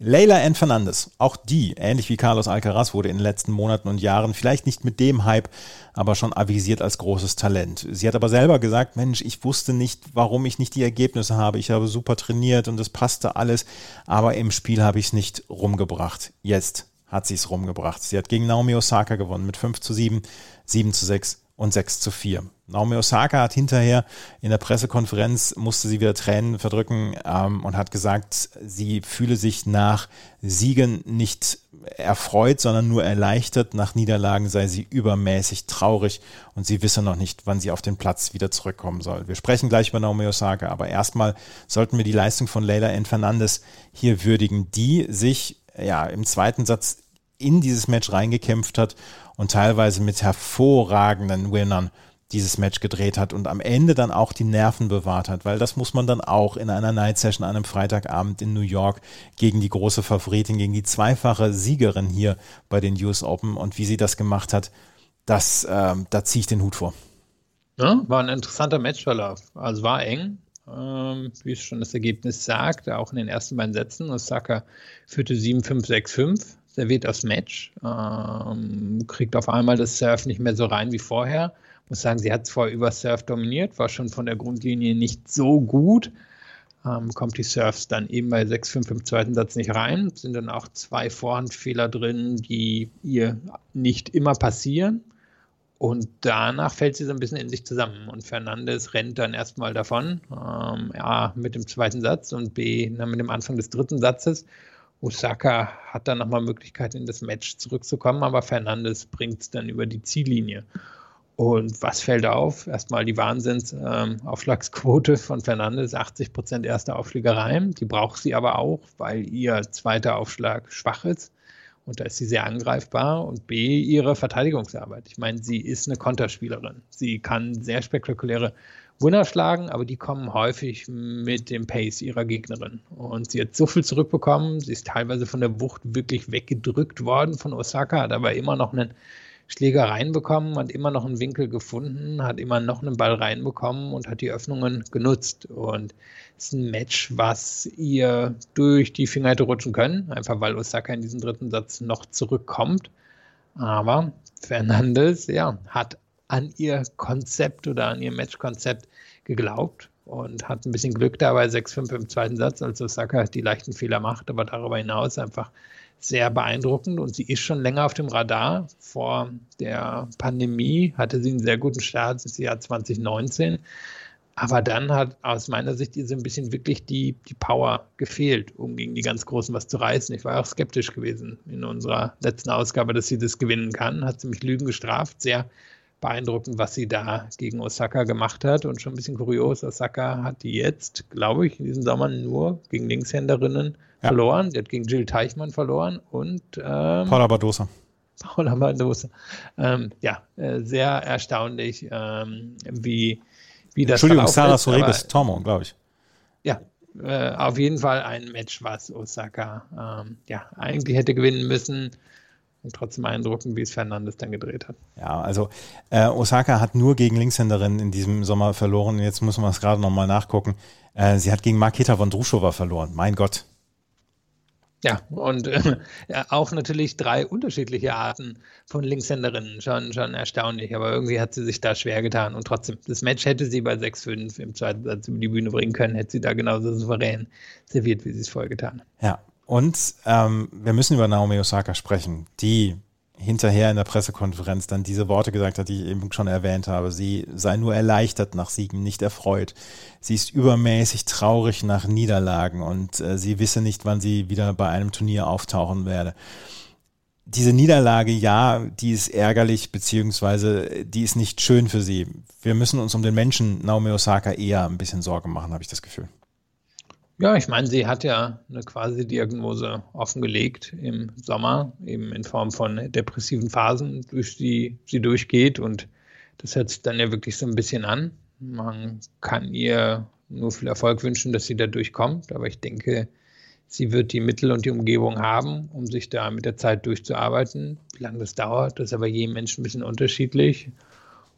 Leila N. Fernandes, auch die, ähnlich wie Carlos Alcaraz, wurde in den letzten Monaten und Jahren vielleicht nicht mit dem Hype, aber schon avisiert als großes Talent. Sie hat aber selber gesagt, Mensch, ich wusste nicht, warum ich nicht die Ergebnisse habe. Ich habe super trainiert und es passte alles, aber im Spiel habe ich es nicht rumgebracht. Jetzt hat sie es rumgebracht. Sie hat gegen Naomi Osaka gewonnen mit 5 zu 7, 7 zu 6 und 6 zu 4. Naomi Osaka hat hinterher in der Pressekonferenz, musste sie wieder Tränen verdrücken ähm, und hat gesagt, sie fühle sich nach Siegen nicht erfreut, sondern nur erleichtert. Nach Niederlagen sei sie übermäßig traurig und sie wisse noch nicht, wann sie auf den Platz wieder zurückkommen soll. Wir sprechen gleich über Naomi Osaka, aber erstmal sollten wir die Leistung von Leila N. Fernandes hier würdigen, die sich ja im zweiten Satz in dieses Match reingekämpft hat und teilweise mit hervorragenden Winnern dieses Match gedreht hat und am Ende dann auch die Nerven bewahrt hat, weil das muss man dann auch in einer Night Session an einem Freitagabend in New York gegen die große Favoritin, gegen die zweifache Siegerin hier bei den US Open und wie sie das gemacht hat, das, äh, da ziehe ich den Hut vor. Ja, war ein interessanter Matchverlauf. Also war eng, ähm, wie es schon das Ergebnis sagt, auch in den ersten beiden Sätzen. Osaka führte 7-5, 6-5 serviert das Match, ähm, kriegt auf einmal das Surf nicht mehr so rein wie vorher. Muss sagen, sie hat zwar über Surf dominiert, war schon von der Grundlinie nicht so gut. Ähm, kommt die Surfs dann eben bei 6-5 im zweiten Satz nicht rein. Sind dann auch zwei Vorhandfehler drin, die ihr nicht immer passieren. Und danach fällt sie so ein bisschen in sich zusammen. Und Fernandes rennt dann erstmal davon. Ähm, A, mit dem zweiten Satz und B, dann mit dem Anfang des dritten Satzes. Osaka hat dann nochmal Möglichkeit, in das Match zurückzukommen, aber Fernandes bringt es dann über die Ziellinie. Und was fällt auf? Erstmal die Wahnsinnsaufschlagsquote ähm, von Fernandes, 80 Prozent erste Aufschlägereien. Die braucht sie aber auch, weil ihr zweiter Aufschlag schwach ist. Und da ist sie sehr angreifbar. Und B, ihre Verteidigungsarbeit. Ich meine, sie ist eine Konterspielerin. Sie kann sehr spektakuläre Winner schlagen, aber die kommen häufig mit dem Pace ihrer Gegnerin. Und sie hat so viel zurückbekommen. Sie ist teilweise von der Wucht wirklich weggedrückt worden von Osaka, hat aber immer noch einen Schläger reinbekommen, hat immer noch einen Winkel gefunden, hat immer noch einen Ball reinbekommen und hat die Öffnungen genutzt. Und es ist ein Match, was ihr durch die Finger hätte rutschen können, einfach weil Osaka in diesem dritten Satz noch zurückkommt. Aber Fernandes, ja, hat an ihr Konzept oder an ihr Matchkonzept geglaubt und hat ein bisschen Glück dabei, 6-5 im zweiten Satz, als Osaka die leichten Fehler macht, aber darüber hinaus einfach sehr beeindruckend und sie ist schon länger auf dem Radar. Vor der Pandemie hatte sie einen sehr guten Start das Jahr 2019. Aber dann hat aus meiner Sicht ihr so ein bisschen wirklich die, die Power gefehlt, um gegen die ganz Großen was zu reißen. Ich war auch skeptisch gewesen in unserer letzten Ausgabe, dass sie das gewinnen kann. Hat sie mich Lügen gestraft. Sehr beeindruckend, was sie da gegen Osaka gemacht hat. Und schon ein bisschen kurios, Osaka hat jetzt, glaube ich, in diesem Sommer nur gegen Linkshänderinnen ja. verloren. Sie hat gegen Jill Teichmann verloren und ähm, Paula Badosa. Paula Badosa. Ähm, ja, äh, sehr erstaunlich, ähm, wie wie das Entschuldigung, Sarah Soribes Tormo, glaube ich. Ja, äh, auf jeden Fall ein Match, was Osaka ähm, ja, eigentlich hätte gewinnen müssen. Und trotzdem beeindruckend, wie es Fernandes dann gedreht hat. Ja, also äh, Osaka hat nur gegen Linkshänderinnen in diesem Sommer verloren. Jetzt muss man es gerade nochmal nachgucken. Äh, sie hat gegen Marketa Vondrushova verloren. Mein Gott. Ja, und äh, ja, auch natürlich drei unterschiedliche Arten von Linkshänderinnen. Schon, schon erstaunlich, aber irgendwie hat sie sich da schwer getan. Und trotzdem, das Match hätte sie bei 6-5 im zweiten Satz über die Bühne bringen können, hätte sie da genauso souverän serviert, wie sie es vorher getan hat. Ja, und ähm, wir müssen über Naomi Osaka sprechen, die hinterher in der Pressekonferenz dann diese Worte gesagt hat, die ich eben schon erwähnt habe. Sie sei nur erleichtert nach Siegen, nicht erfreut. Sie ist übermäßig traurig nach Niederlagen und äh, sie wisse nicht, wann sie wieder bei einem Turnier auftauchen werde. Diese Niederlage, ja, die ist ärgerlich, beziehungsweise die ist nicht schön für sie. Wir müssen uns um den Menschen Naomi Osaka eher ein bisschen Sorgen machen, habe ich das Gefühl. Ja, ich meine, sie hat ja eine quasi Diagnose offengelegt im Sommer, eben in Form von depressiven Phasen, durch die sie durchgeht. Und das hört sich dann ja wirklich so ein bisschen an. Man kann ihr nur viel Erfolg wünschen, dass sie da durchkommt. Aber ich denke, sie wird die Mittel und die Umgebung haben, um sich da mit der Zeit durchzuarbeiten. Wie lange das dauert, das ist aber jedem Menschen ein bisschen unterschiedlich.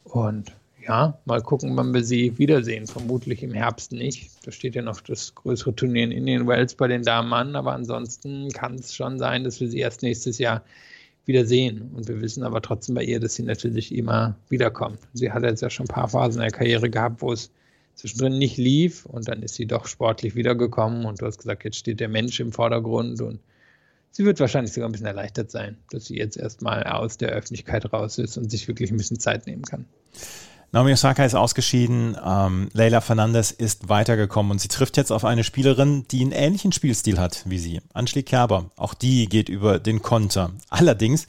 Und ja, mal gucken, wann wir sie wiedersehen. Vermutlich im Herbst nicht. Da steht ja noch das größere Turnier in Indian Wells bei den Damen an, aber ansonsten kann es schon sein, dass wir sie erst nächstes Jahr wiedersehen. Und wir wissen aber trotzdem bei ihr, dass sie natürlich immer wiederkommt. Sie hat jetzt ja schon ein paar Phasen in der Karriere gehabt, wo es zwischendrin nicht lief und dann ist sie doch sportlich wiedergekommen und du hast gesagt, jetzt steht der Mensch im Vordergrund und sie wird wahrscheinlich sogar ein bisschen erleichtert sein, dass sie jetzt erstmal aus der Öffentlichkeit raus ist und sich wirklich ein bisschen Zeit nehmen kann. Naomi Osaka ist ausgeschieden, ähm, Leila Fernandez ist weitergekommen und sie trifft jetzt auf eine Spielerin, die einen ähnlichen Spielstil hat wie sie, Anschli Kerber. Auch die geht über den Konter. Allerdings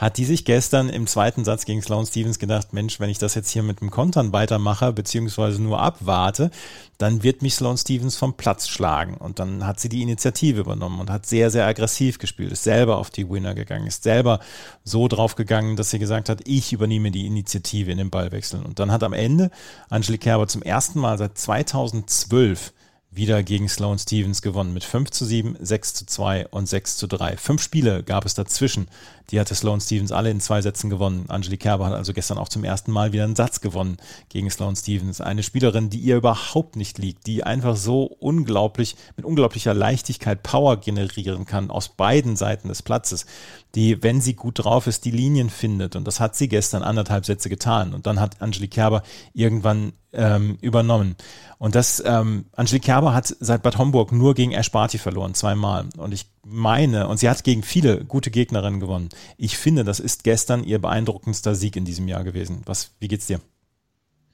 hat die sich gestern im zweiten Satz gegen Sloane Stevens gedacht, Mensch, wenn ich das jetzt hier mit dem Kontern weitermache, beziehungsweise nur abwarte, dann wird mich Sloane Stevens vom Platz schlagen. Und dann hat sie die Initiative übernommen und hat sehr, sehr aggressiv gespielt, ist selber auf die Winner gegangen, ist selber so drauf gegangen, dass sie gesagt hat, ich übernehme die Initiative in den Ballwechseln. Und dann hat am Ende Angelique Kerber zum ersten Mal seit 2012 wieder gegen Sloane Stevens gewonnen mit 5 zu 7, 6 zu 2 und 6 zu 3. Fünf Spiele gab es dazwischen. Die hatte Sloane Stevens alle in zwei Sätzen gewonnen. Angelique Kerber hat also gestern auch zum ersten Mal wieder einen Satz gewonnen gegen Sloane Stevens. Eine Spielerin, die ihr überhaupt nicht liegt, die einfach so unglaublich, mit unglaublicher Leichtigkeit Power generieren kann aus beiden Seiten des Platzes. Die, wenn sie gut drauf ist, die Linien findet. Und das hat sie gestern anderthalb Sätze getan. Und dann hat Angelique Kerber irgendwann ähm, übernommen. Und das, ähm, Angelique Kerber hat seit Bad Homburg nur gegen Ash Barty verloren, zweimal. Und ich meine, und sie hat gegen viele gute Gegnerinnen gewonnen. Ich finde, das ist gestern ihr beeindruckendster Sieg in diesem Jahr gewesen. Was, wie geht's dir?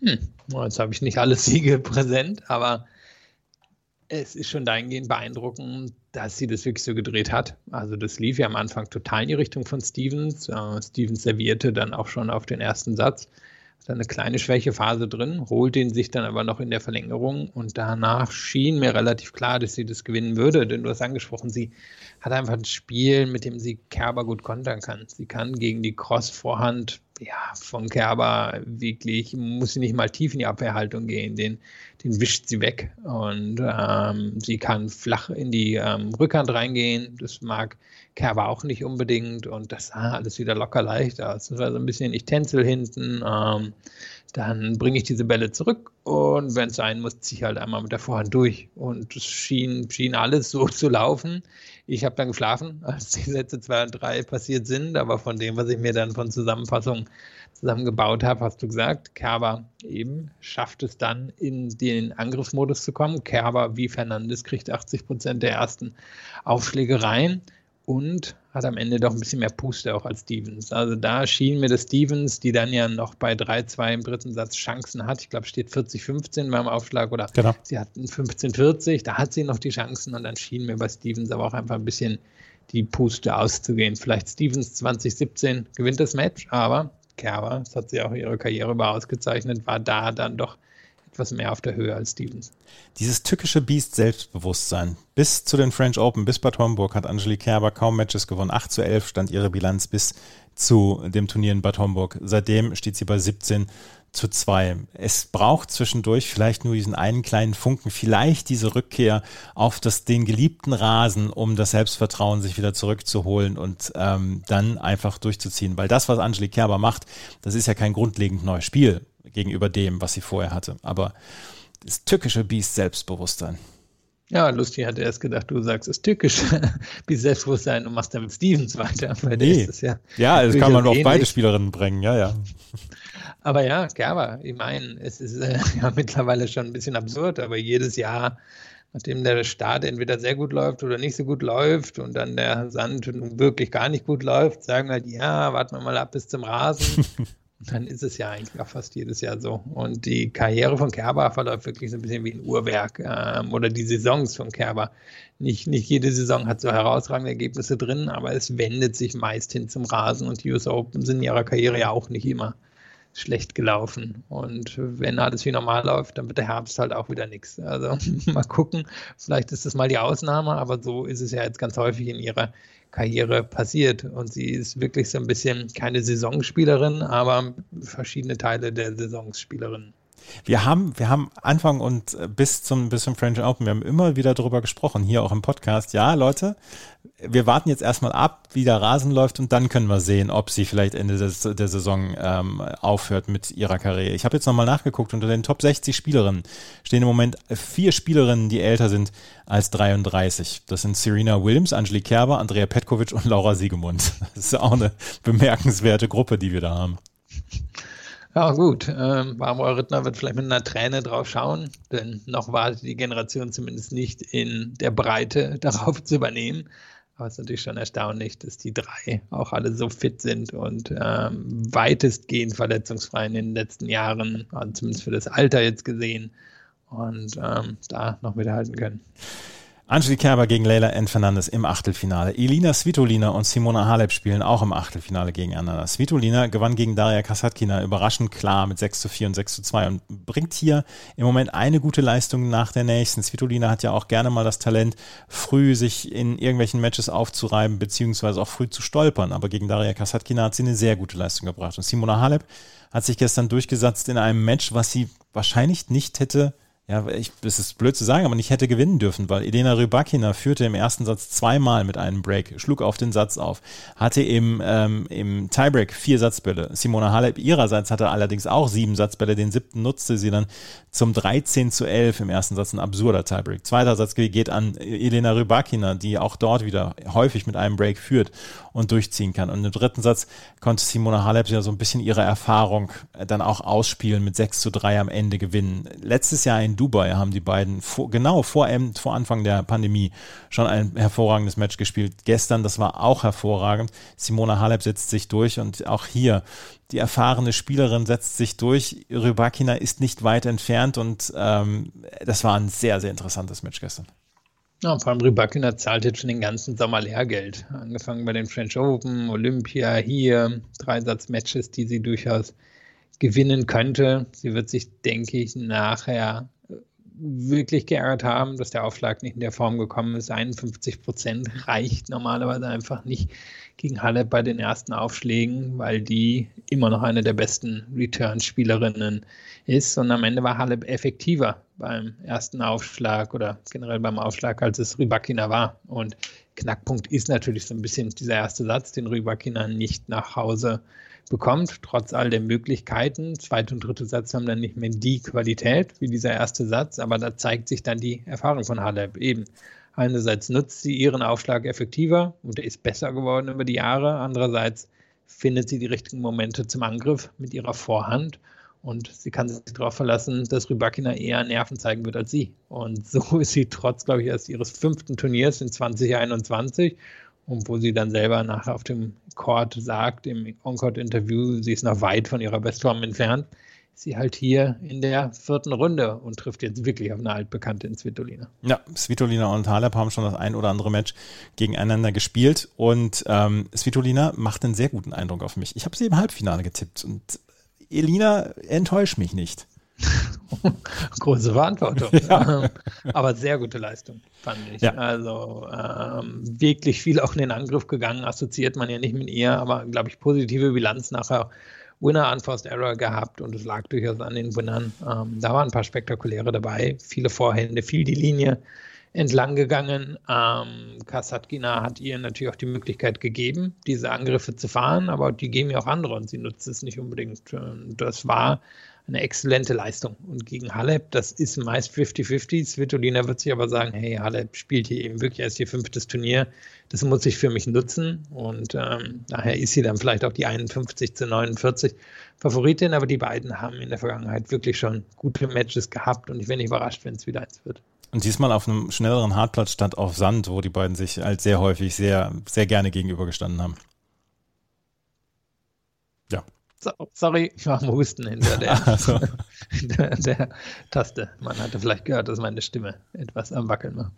Hm. Jetzt habe ich nicht alle Siege präsent, aber es ist schon dahingehend beeindruckend, dass sie das wirklich so gedreht hat. Also das lief ja am Anfang total in die Richtung von Stevens. Uh, Stevens servierte dann auch schon auf den ersten Satz eine kleine Schwächephase drin, holt den sich dann aber noch in der Verlängerung und danach schien mir relativ klar, dass sie das gewinnen würde, denn du hast angesprochen, sie hat einfach ein Spiel, mit dem sie Kerber gut kontern kann. Sie kann gegen die Cross-Vorhand ja, von Kerber wirklich, muss sie nicht mal tief in die Abwehrhaltung gehen, den, den wischt sie weg. Und ähm, sie kann flach in die ähm, Rückhand reingehen. Das mag Kerber auch nicht unbedingt. Und das sah alles wieder locker leicht aus. Das war so ein bisschen, ich tänzel hinten, ähm, dann bringe ich diese Bälle zurück und wenn es sein muss, ziehe ich halt einmal mit der Vorhand durch. Und es schien, schien alles so zu laufen. Ich habe dann geschlafen, als die Sätze 2 und 3 passiert sind, aber von dem, was ich mir dann von Zusammenfassung zusammengebaut habe, hast du gesagt, Kerber eben schafft es dann in den Angriffsmodus zu kommen. Kerber wie Fernandes kriegt 80 Prozent der ersten Aufschläge rein und hat am Ende doch ein bisschen mehr Puste auch als Stevens. Also da schien mir das Stevens, die dann ja noch bei 3-2 im dritten Satz Chancen hat. Ich glaube, steht 40-15 beim Aufschlag oder genau. sie hatten 15-40, da hat sie noch die Chancen und dann schien mir bei Stevens aber auch einfach ein bisschen die Puste auszugehen. Vielleicht Stevens 2017 gewinnt das Match, aber Kerber, das hat sie auch ihre Karriere über ausgezeichnet, war da dann doch etwas mehr auf der Höhe als Stevens. Dieses tückische Biest Selbstbewusstsein. Bis zu den French Open, bis Bad Homburg hat Angelique Kerber kaum Matches gewonnen. 8 zu 11 stand ihre Bilanz bis zu dem Turnier in Bad Homburg. Seitdem steht sie bei 17 zu 2. Es braucht zwischendurch vielleicht nur diesen einen kleinen Funken, vielleicht diese Rückkehr auf das, den geliebten Rasen, um das Selbstvertrauen sich wieder zurückzuholen und ähm, dann einfach durchzuziehen. Weil das, was Angelique Kerber macht, das ist ja kein grundlegend neues Spiel gegenüber dem, was sie vorher hatte. Aber das tückische Biest Selbstbewusstsein. Ja, lustig hatte erst gedacht, du sagst es tückisch, Biest Selbstbewusstsein und machst damit Stevens weiter. nee. ja, ja das kann man auf beide Spielerinnen bringen, ja, ja. Aber ja, Gerber, ich meine, es ist äh, ja mittlerweile schon ein bisschen absurd, aber jedes Jahr, nachdem der Start entweder sehr gut läuft oder nicht so gut läuft und dann der Sand wirklich gar nicht gut läuft, sagen halt, ja, warten wir mal ab bis zum Rasen. dann ist es ja eigentlich auch fast jedes Jahr so. Und die Karriere von Kerber verläuft wirklich so ein bisschen wie ein Uhrwerk ähm, oder die Saisons von Kerber. Nicht, nicht jede Saison hat so herausragende Ergebnisse drin, aber es wendet sich meist hin zum Rasen und die US Open sind in ihrer Karriere ja auch nicht immer schlecht gelaufen. Und wenn alles wie normal läuft, dann wird der Herbst halt auch wieder nichts. Also mal gucken, vielleicht ist das mal die Ausnahme, aber so ist es ja jetzt ganz häufig in ihrer Karriere passiert. Und sie ist wirklich so ein bisschen keine Saisonspielerin, aber verschiedene Teile der Saisonspielerin. Wir haben, wir haben Anfang und äh, bis zum, bis zum French Open, wir haben immer wieder darüber gesprochen, hier auch im Podcast. Ja, Leute, wir warten jetzt erstmal ab, wie der Rasen läuft und dann können wir sehen, ob sie vielleicht Ende des, der Saison ähm, aufhört mit ihrer Karriere. Ich habe jetzt nochmal nachgeguckt, unter den Top 60 Spielerinnen stehen im Moment vier Spielerinnen, die älter sind als 33. Das sind Serena Williams, Angelique Kerber, Andrea Petkovic und Laura Siegemund. Das ist auch eine bemerkenswerte Gruppe, die wir da haben. Ja, gut. Ähm, Barbara Rittner wird vielleicht mit einer Träne drauf schauen, denn noch wartet die Generation zumindest nicht in der Breite darauf zu übernehmen. Aber es ist natürlich schon erstaunlich, dass die drei auch alle so fit sind und ähm, weitestgehend verletzungsfrei in den letzten Jahren, also zumindest für das Alter jetzt gesehen, und ähm, da noch mithalten können. Angelique Kerber gegen Leila N. Fernandes im Achtelfinale. Elina Svitolina und Simona Halep spielen auch im Achtelfinale gegeneinander. Svitolina gewann gegen Daria Kasatkina überraschend klar mit 6 zu 4 und 6 zu 2 und bringt hier im Moment eine gute Leistung nach der nächsten. Svitolina hat ja auch gerne mal das Talent, früh sich in irgendwelchen Matches aufzureiben, beziehungsweise auch früh zu stolpern. Aber gegen Daria Kasatkina hat sie eine sehr gute Leistung gebracht. Und Simona Halep hat sich gestern durchgesetzt in einem Match, was sie wahrscheinlich nicht hätte ja, ich, es ist blöd zu sagen, aber nicht hätte gewinnen dürfen, weil Elena Rybakina führte im ersten Satz zweimal mit einem Break, schlug auf den Satz auf, hatte im, ähm, im Tiebreak vier Satzbälle. Simona Halep ihrerseits hatte allerdings auch sieben Satzbälle, den siebten nutzte sie dann zum 13 zu 11 im ersten Satz, ein absurder Tiebreak. Zweiter Satz geht an Elena Rybakina, die auch dort wieder häufig mit einem Break führt und durchziehen kann. Und im dritten Satz konnte Simona Halep ja so ein bisschen ihre Erfahrung dann auch ausspielen mit 6 zu 3 am Ende gewinnen. Letztes Jahr in Dubai haben die beiden vor, genau vor, vor Anfang der Pandemie schon ein hervorragendes Match gespielt. Gestern, das war auch hervorragend. Simona Halep setzt sich durch und auch hier die erfahrene Spielerin setzt sich durch. Rybakina ist nicht weit entfernt und ähm, das war ein sehr, sehr interessantes Match gestern. Ja, vor allem Rybakina zahlt jetzt schon den ganzen Sommer Lehrgeld. Angefangen bei den French Open, Olympia, hier, Dreisatz-Matches, die sie durchaus gewinnen könnte. Sie wird sich, denke ich, nachher wirklich geärgert haben, dass der Aufschlag nicht in der Form gekommen ist. 51 Prozent reicht normalerweise einfach nicht gegen Halep bei den ersten Aufschlägen, weil die immer noch eine der besten Return-Spielerinnen ist. Und am Ende war Halep effektiver beim ersten Aufschlag oder generell beim Aufschlag, als es Rybakina war. Und Knackpunkt ist natürlich so ein bisschen dieser erste Satz, den Rybakina nicht nach Hause bekommt, trotz all der Möglichkeiten. Zweiter und dritter Satz haben dann nicht mehr die Qualität wie dieser erste Satz, aber da zeigt sich dann die Erfahrung von Halep eben. Einerseits nutzt sie ihren Aufschlag effektiver und er ist besser geworden über die Jahre. Andererseits findet sie die richtigen Momente zum Angriff mit ihrer Vorhand und sie kann sich darauf verlassen, dass Rybakina eher Nerven zeigen wird als sie. Und so ist sie trotz, glaube ich, erst ihres fünften Turniers in 2021 und wo sie dann selber nachher auf dem Court sagt, im On-Court-Interview, sie ist noch weit von ihrer Bestform entfernt, ist sie halt hier in der vierten Runde und trifft jetzt wirklich auf eine altbekannte in Svitolina. Ja, Svitolina und Halep haben schon das ein oder andere Match gegeneinander gespielt und ähm, Svitolina macht einen sehr guten Eindruck auf mich. Ich habe sie im Halbfinale getippt und Elina enttäuscht mich nicht. Große Verantwortung. Ja. Aber sehr gute Leistung, fand ich. Ja. Also ähm, wirklich viel auch in den Angriff gegangen, assoziiert man ja nicht mit ihr, aber glaube ich, positive Bilanz nachher. Winner Unforced Error gehabt und es lag durchaus an den Winnern. Ähm, da waren ein paar spektakuläre dabei, viele Vorhände, viel die Linie entlang gegangen. Ähm, Kasatkina hat ihr natürlich auch die Möglichkeit gegeben, diese Angriffe zu fahren, aber die geben ja auch andere und sie nutzt es nicht unbedingt. Das war eine exzellente Leistung. Und gegen Halep, das ist meist 50-50. Svitolina wird sich aber sagen, hey, Halep spielt hier eben wirklich erst ihr fünftes Turnier. Das muss ich für mich nutzen. Und ähm, daher ist sie dann vielleicht auch die 51 zu 49 Favoritin. Aber die beiden haben in der Vergangenheit wirklich schon gute Matches gehabt. Und ich wäre nicht überrascht, wenn es wieder eins wird. Und diesmal auf einem schnelleren Hartplatz statt auf Sand, wo die beiden sich halt sehr häufig sehr, sehr gerne gegenübergestanden haben. Sorry, ich war am Husten hinter der, also. der, der, Taste. Man hatte vielleicht gehört, dass meine Stimme etwas am Wackeln war.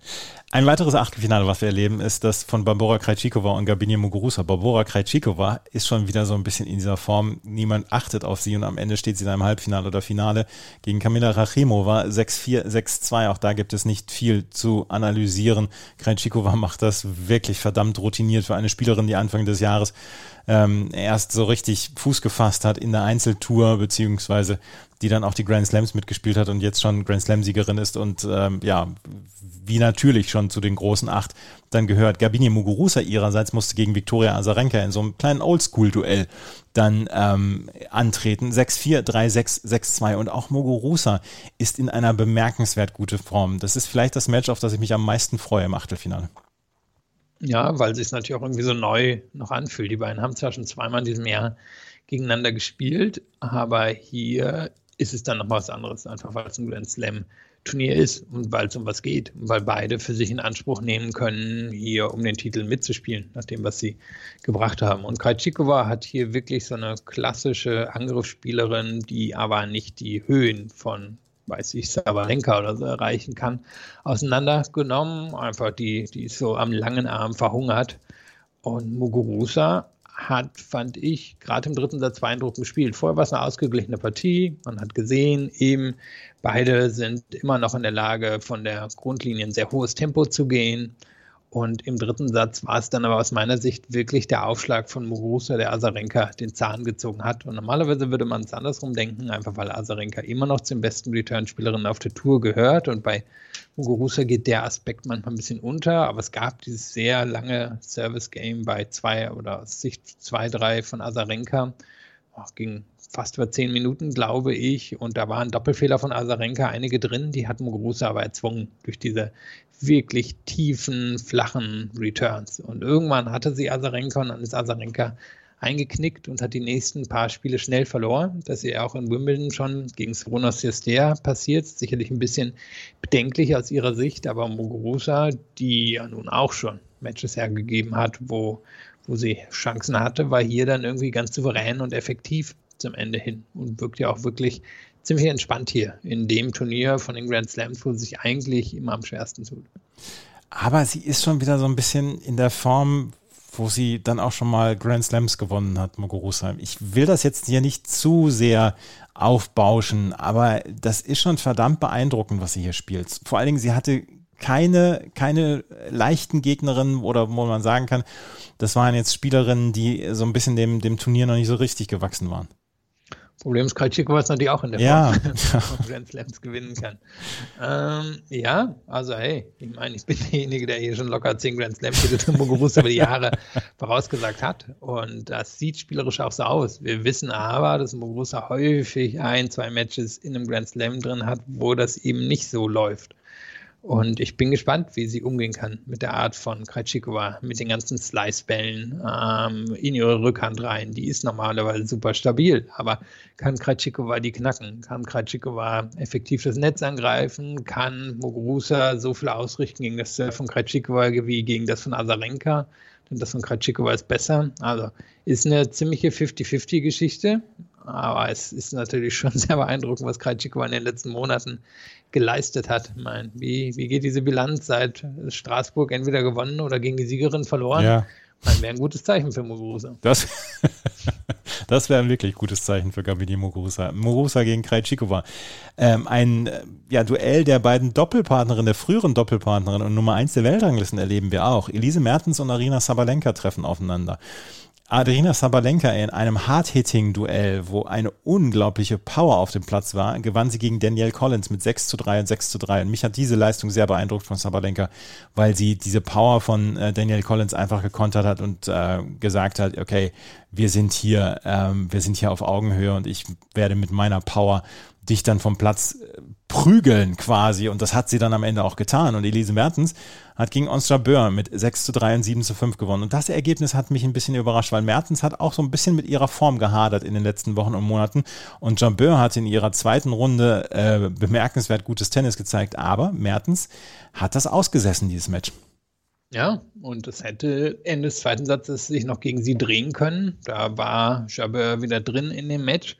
Ein weiteres Achtelfinale, was wir erleben, ist das von Barbora Krejcikova und Gabinia Muguruza. Barbora Krejcikova ist schon wieder so ein bisschen in dieser Form. Niemand achtet auf sie und am Ende steht sie in einem Halbfinale oder Finale gegen Kamila Rachimova 6-4, 6-2. Auch da gibt es nicht viel zu analysieren. Krejcikova macht das wirklich verdammt routiniert für eine Spielerin, die Anfang des Jahres ähm, erst so richtig Fuß gefasst hat in der Einzeltour, beziehungsweise die dann auch die Grand Slams mitgespielt hat und jetzt schon Grand Slam-Siegerin ist und ähm, ja, wie natürlich schon zu den großen acht dann gehört. Gabini Muguruza ihrerseits musste gegen Viktoria Azarenka in so einem kleinen Oldschool-Duell dann ähm, antreten. 6-4, 3-6, 6-2 und auch Muguruza ist in einer bemerkenswert gute Form. Das ist vielleicht das Match, auf das ich mich am meisten freue im Achtelfinale. Ja, weil es natürlich auch irgendwie so neu noch anfühlt. Die beiden haben zwar schon zweimal in diesem Jahr gegeneinander gespielt, aber hier ist es dann noch was anderes, einfach weil es ein Grand Slam Turnier ist und weil es um was geht und weil beide für sich in Anspruch nehmen können, hier um den Titel mitzuspielen, nach dem, was sie gebracht haben. Und Krajcikova hat hier wirklich so eine klassische Angriffsspielerin, die aber nicht die Höhen von weiß ich, Sabalenka oder so erreichen kann, auseinandergenommen. Einfach die, die ist so am langen Arm verhungert. Und Muguruza hat, fand ich, gerade im dritten Satz beeindruckend gespielt. Vorher war es eine ausgeglichene Partie. Man hat gesehen, eben beide sind immer noch in der Lage, von der Grundlinie ein sehr hohes Tempo zu gehen. Und im dritten Satz war es dann aber aus meiner Sicht wirklich der Aufschlag von Muguruza, der Azarenka den Zahn gezogen hat. Und normalerweise würde man es andersrum denken, einfach weil Azarenka immer noch zum besten Return-Spielerinnen auf der Tour gehört. Und bei Muguruza geht der Aspekt manchmal ein bisschen unter. Aber es gab dieses sehr lange Service-Game bei zwei oder Sicht zwei, drei von Azarenka. Oh, ging fast über zehn Minuten, glaube ich. Und da waren Doppelfehler von Azarenka einige drin. Die hat Muguruza aber erzwungen durch diese wirklich tiefen, flachen Returns. Und irgendwann hatte sie Azarenka und dann ist Azarenka eingeknickt und hat die nächsten paar Spiele schnell verloren. Das ist ja auch in Wimbledon schon gegen Svona Sister passiert. Sicherlich ein bisschen bedenklich aus ihrer Sicht, aber Muguruza, die ja nun auch schon Matches hergegeben hat, wo, wo sie Chancen hatte, war hier dann irgendwie ganz souverän und effektiv zum Ende hin und wirkt ja auch wirklich ziemlich entspannt hier in dem Turnier von den Grand Slams, wo sie sich eigentlich immer am schwersten tut. Aber sie ist schon wieder so ein bisschen in der Form, wo sie dann auch schon mal Grand Slams gewonnen hat, Muguruza. Ich will das jetzt hier nicht zu sehr aufbauschen, aber das ist schon verdammt beeindruckend, was sie hier spielt. Vor allen Dingen, sie hatte keine, keine leichten Gegnerinnen oder wo man sagen kann, das waren jetzt Spielerinnen, die so ein bisschen dem, dem Turnier noch nicht so richtig gewachsen waren. Problem ist, ist natürlich auch in der ja. Form, Grand Slams gewinnen kann. Ähm, ja, also hey, ich meine, ich bin derjenige, der hier schon locker 10 Grand Slams Titel Muguruza über die Jahre vorausgesagt hat. Und das sieht spielerisch auch so aus. Wir wissen aber, dass Muguruza häufig ein, zwei Matches in einem Grand Slam drin hat, wo das eben nicht so läuft. Und ich bin gespannt, wie sie umgehen kann mit der Art von Krajcikova, mit den ganzen Slice-Bällen ähm, in ihre Rückhand rein. Die ist normalerweise super stabil, aber kann Krajcikova die knacken? Kann Krajcikova effektiv das Netz angreifen? Kann Muguruza so viel ausrichten gegen das Surf von Krajcikova wie gegen das von Azarenka? denn das von Krajcikova ist besser. Also ist eine ziemliche 50-50-Geschichte, aber es ist natürlich schon sehr beeindruckend, was Krajcikova in den letzten Monaten geleistet hat. Ich meine, wie, wie geht diese Bilanz seit Straßburg entweder gewonnen oder gegen die Siegerin verloren? Ja. Das wäre ein gutes Zeichen für Muguruza. Das, das wäre ein wirklich gutes Zeichen für Gabini Muguruza. Muguruza gegen Krajcikova. Ähm, ein äh, ja, Duell der beiden Doppelpartnerinnen, der früheren Doppelpartnerin und Nummer 1 der Weltranglisten erleben wir auch. Elise Mertens und Arina Sabalenka treffen aufeinander. Adrina Sabalenka in einem Hard-Hitting-Duell, wo eine unglaubliche Power auf dem Platz war, gewann sie gegen Danielle Collins mit 6 zu 3 und 6 zu 3. Und mich hat diese Leistung sehr beeindruckt von Sabalenka, weil sie diese Power von äh, Danielle Collins einfach gekontert hat und äh, gesagt hat, okay, wir sind hier, ähm, wir sind hier auf Augenhöhe und ich werde mit meiner Power dich dann vom Platz äh, prügeln quasi. Und das hat sie dann am Ende auch getan. Und Elise Mertens hat gegen Onstra Böhr mit 6 zu 3 und 7 zu 5 gewonnen. Und das Ergebnis hat mich ein bisschen überrascht, weil Mertens hat auch so ein bisschen mit ihrer Form gehadert in den letzten Wochen und Monaten. Und Jean Böhr hat in ihrer zweiten Runde äh, bemerkenswert gutes Tennis gezeigt. Aber Mertens hat das ausgesessen, dieses Match. Ja, und es hätte Ende des zweiten Satzes sich noch gegen sie drehen können. Da war Jabeur wieder drin in dem Match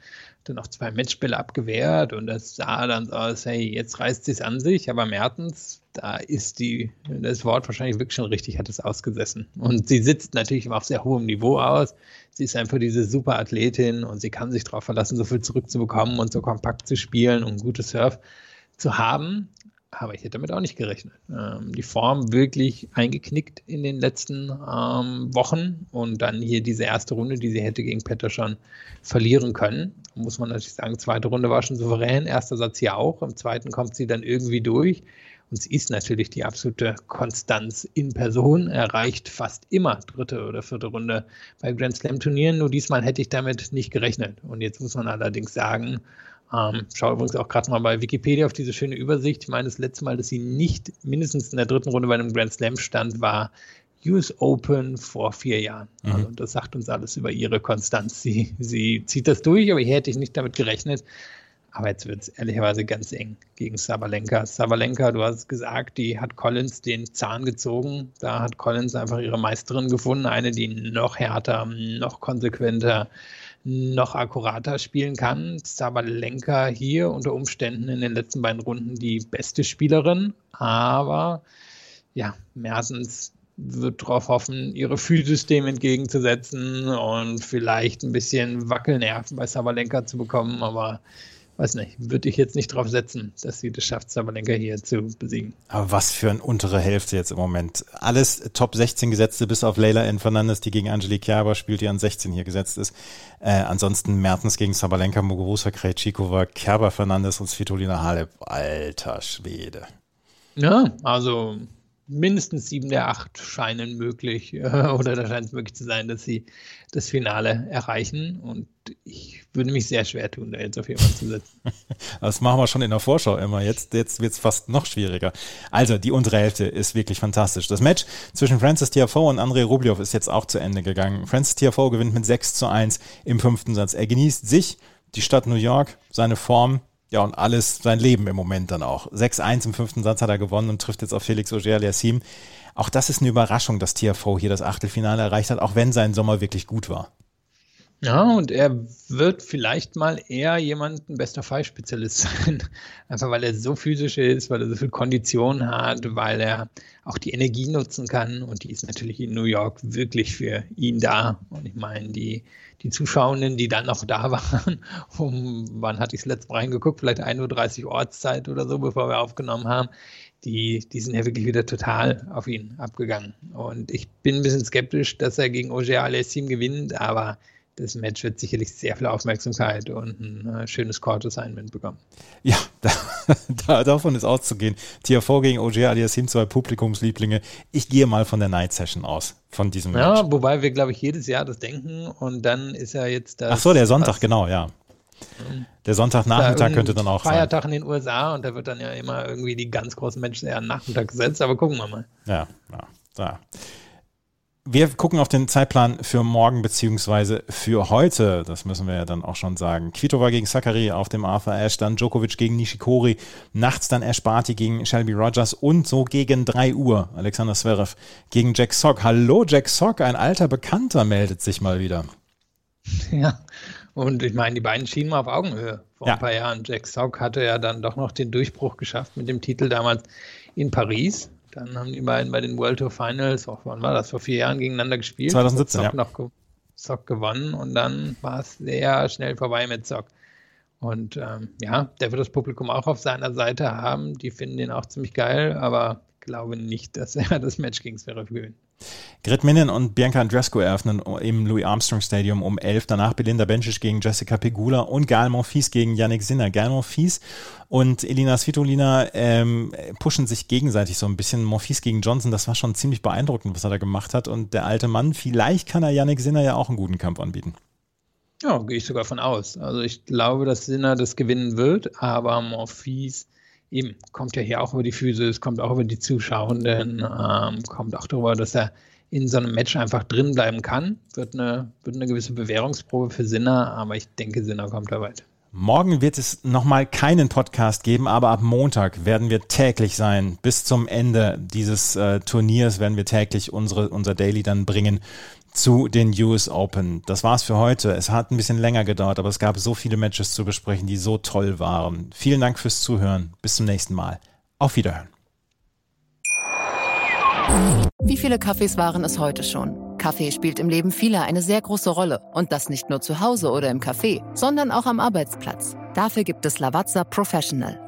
dann noch zwei Matchbälle abgewehrt und das sah dann so aus, hey, jetzt reißt sie es an sich, aber Mertens, da ist die, das Wort wahrscheinlich wirklich schon richtig, hat es ausgesessen. Und sie sitzt natürlich auf sehr hohem Niveau aus. Sie ist einfach diese super Athletin und sie kann sich darauf verlassen, so viel zurückzubekommen und so kompakt zu spielen und gutes Surf zu haben aber ich hätte damit auch nicht gerechnet. Ähm, die Form wirklich eingeknickt in den letzten ähm, Wochen und dann hier diese erste Runde, die sie hätte gegen Petter schon verlieren können. Muss man natürlich sagen, zweite Runde war schon souverän, erster Satz hier auch, im zweiten kommt sie dann irgendwie durch. Und sie ist natürlich die absolute Konstanz in Person, erreicht fast immer dritte oder vierte Runde bei Grand Slam Turnieren. Nur diesmal hätte ich damit nicht gerechnet. Und jetzt muss man allerdings sagen, ähm, schau übrigens auch gerade mal bei Wikipedia auf diese schöne Übersicht. Ich meine, das letzte Mal, dass sie nicht mindestens in der dritten Runde bei einem Grand Slam stand, war US Open vor vier Jahren. Mhm. Also das sagt uns alles über ihre Konstanz. Sie, sie zieht das durch, aber hier hätte ich nicht damit gerechnet. Aber jetzt wird es ehrlicherweise ganz eng gegen Sabalenka. Sabalenka, du hast es gesagt, die hat Collins den Zahn gezogen. Da hat Collins einfach ihre Meisterin gefunden. Eine, die noch härter, noch konsequenter, noch akkurater spielen kann. Sabalenka hier unter Umständen in den letzten beiden Runden die beste Spielerin, aber ja, Mersens wird darauf hoffen, ihre Fühlsystem entgegenzusetzen und vielleicht ein bisschen Wackelnerven bei Sabalenka zu bekommen, aber weiß nicht, würde ich jetzt nicht drauf setzen, dass sie das schafft, Sabalenka hier zu besiegen. Aber was für eine untere Hälfte jetzt im Moment. Alles Top 16 Gesetzte, bis auf Leila N. Fernandes, die gegen Angelique Kerber spielt, die an 16 hier gesetzt ist. Äh, ansonsten Mertens gegen Sabalenka, Muguruza, Krejcikova, Kerber, Fernandes und Svitolina Halep. Alter Schwede. Ja, also mindestens sieben der acht scheinen möglich oder da scheint es möglich zu sein, dass sie das Finale erreichen. Und ich würde mich sehr schwer tun, da jetzt auf jemanden zu setzen. Das machen wir schon in der Vorschau immer. Jetzt, jetzt wird es fast noch schwieriger. Also, die untere Hälfte ist wirklich fantastisch. Das Match zwischen Francis Tiafoe und Andrei Rublev ist jetzt auch zu Ende gegangen. Francis Tiafoe gewinnt mit 6 zu 1 im fünften Satz. Er genießt sich, die Stadt New York, seine Form, ja, und alles, sein Leben im Moment dann auch. 6-1 im fünften Satz hat er gewonnen und trifft jetzt auf Felix Auger-Aliassime. Auch das ist eine Überraschung, dass TFO hier das Achtelfinale erreicht hat, auch wenn sein Sommer wirklich gut war. Ja, und er wird vielleicht mal eher jemand, ein bester Fall-Spezialist sein. Einfach weil er so physisch ist, weil er so viel Kondition hat, weil er auch die Energie nutzen kann. Und die ist natürlich in New York wirklich für ihn da. Und ich meine, die, die Zuschauenden, die dann noch da waren, um, wann hatte ich das letzte Mal reingeguckt, vielleicht 1.30 Uhr Ortszeit oder so, bevor wir aufgenommen haben, die, die sind ja wirklich wieder total auf ihn abgegangen. Und ich bin ein bisschen skeptisch, dass er gegen Oger Alessim gewinnt, aber das Match wird sicherlich sehr viel Aufmerksamkeit und ein äh, schönes Court-Assignment bekommen. Ja, da, da, davon ist auszugehen. TFO gegen OG Aliassim, zwei Publikumslieblinge. Ich gehe mal von der Night Session aus, von diesem Match. Ja, wobei wir, glaube ich, jedes Jahr das denken und dann ist ja jetzt das. Ach so, der Sonntag, was, genau, ja. Der Sonntagnachmittag könnte dann auch Feiertag sein. in den USA und da wird dann ja immer irgendwie die ganz großen Menschen eher Nachmittag gesetzt, aber gucken wir mal. Ja, ja, ja. Wir gucken auf den Zeitplan für morgen beziehungsweise für heute. Das müssen wir ja dann auch schon sagen. Kvitova gegen Sakari auf dem Arthur Ashe, dann Djokovic gegen Nishikori, nachts dann Ash Barty gegen Shelby Rogers und so gegen 3 Uhr Alexander Zverev gegen Jack Sock. Hallo Jack Sock, ein alter Bekannter meldet sich mal wieder. Ja, und ich meine, die beiden schienen mal auf Augenhöhe vor ja. ein paar Jahren. Jack Sock hatte ja dann doch noch den Durchbruch geschafft mit dem Titel damals in Paris. Dann haben die beiden bei den World Tour Finals, auch wann war das, vor vier Jahren gegeneinander gespielt. 2017, Sock ja. Noch Sock gewonnen und dann war es sehr schnell vorbei mit Sock. Und ähm, ja, der wird das Publikum auch auf seiner Seite haben. Die finden den auch ziemlich geil, aber glaube nicht, dass er das Match gegen Zverev gewinnt. Grit Minnen und Bianca Andrescu eröffnen im Louis Armstrong Stadium um 11. Danach Belinda Bencic gegen Jessica Pegula und Gael Monfils gegen Yannick Sinner. Gael Monfils und Elina Svitolina ähm, pushen sich gegenseitig so ein bisschen. Monfils gegen Johnson, das war schon ziemlich beeindruckend, was er da gemacht hat. Und der alte Mann, vielleicht kann er Yannick Sinner ja auch einen guten Kampf anbieten. Ja, gehe ich sogar von aus. Also ich glaube, dass Sinner das gewinnen wird, aber Monfils eben kommt ja hier auch über die Physis, kommt auch über die Zuschauenden, ähm, kommt auch darüber, dass er in so einem Match einfach drin bleiben kann. Wird eine, wird eine gewisse Bewährungsprobe für Sinner, aber ich denke, Sinner kommt da weit. Morgen wird es nochmal keinen Podcast geben, aber ab Montag werden wir täglich sein. Bis zum Ende dieses äh, Turniers werden wir täglich unsere, unser Daily dann bringen zu den US Open. Das war's für heute. Es hat ein bisschen länger gedauert, aber es gab so viele Matches zu besprechen, die so toll waren. Vielen Dank fürs Zuhören. Bis zum nächsten Mal. Auf Wiederhören. Wie viele Kaffees waren es heute schon? Kaffee spielt im Leben vieler eine sehr große Rolle. Und das nicht nur zu Hause oder im Café, sondern auch am Arbeitsplatz. Dafür gibt es Lavazza Professional.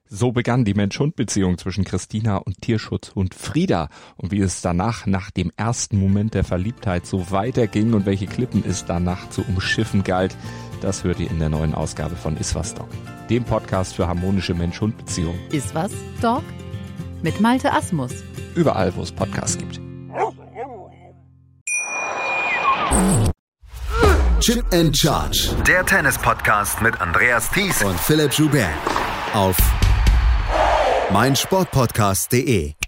So begann die Mensch-Hund-Beziehung zwischen Christina und Tierschutzhund Frieda. Und wie es danach, nach dem ersten Moment der Verliebtheit, so weiterging und welche Klippen es danach zu umschiffen galt, das hört ihr in der neuen Ausgabe von Iswas Dog, dem Podcast für harmonische Mensch-Hund-Beziehungen. Iswas Dog? Mit Malte Asmus. Überall, wo es Podcasts gibt. Chip and Charge. Der Tennis-Podcast mit Andreas Thies und Philipp Joubert. Auf meinsportpodcast.de.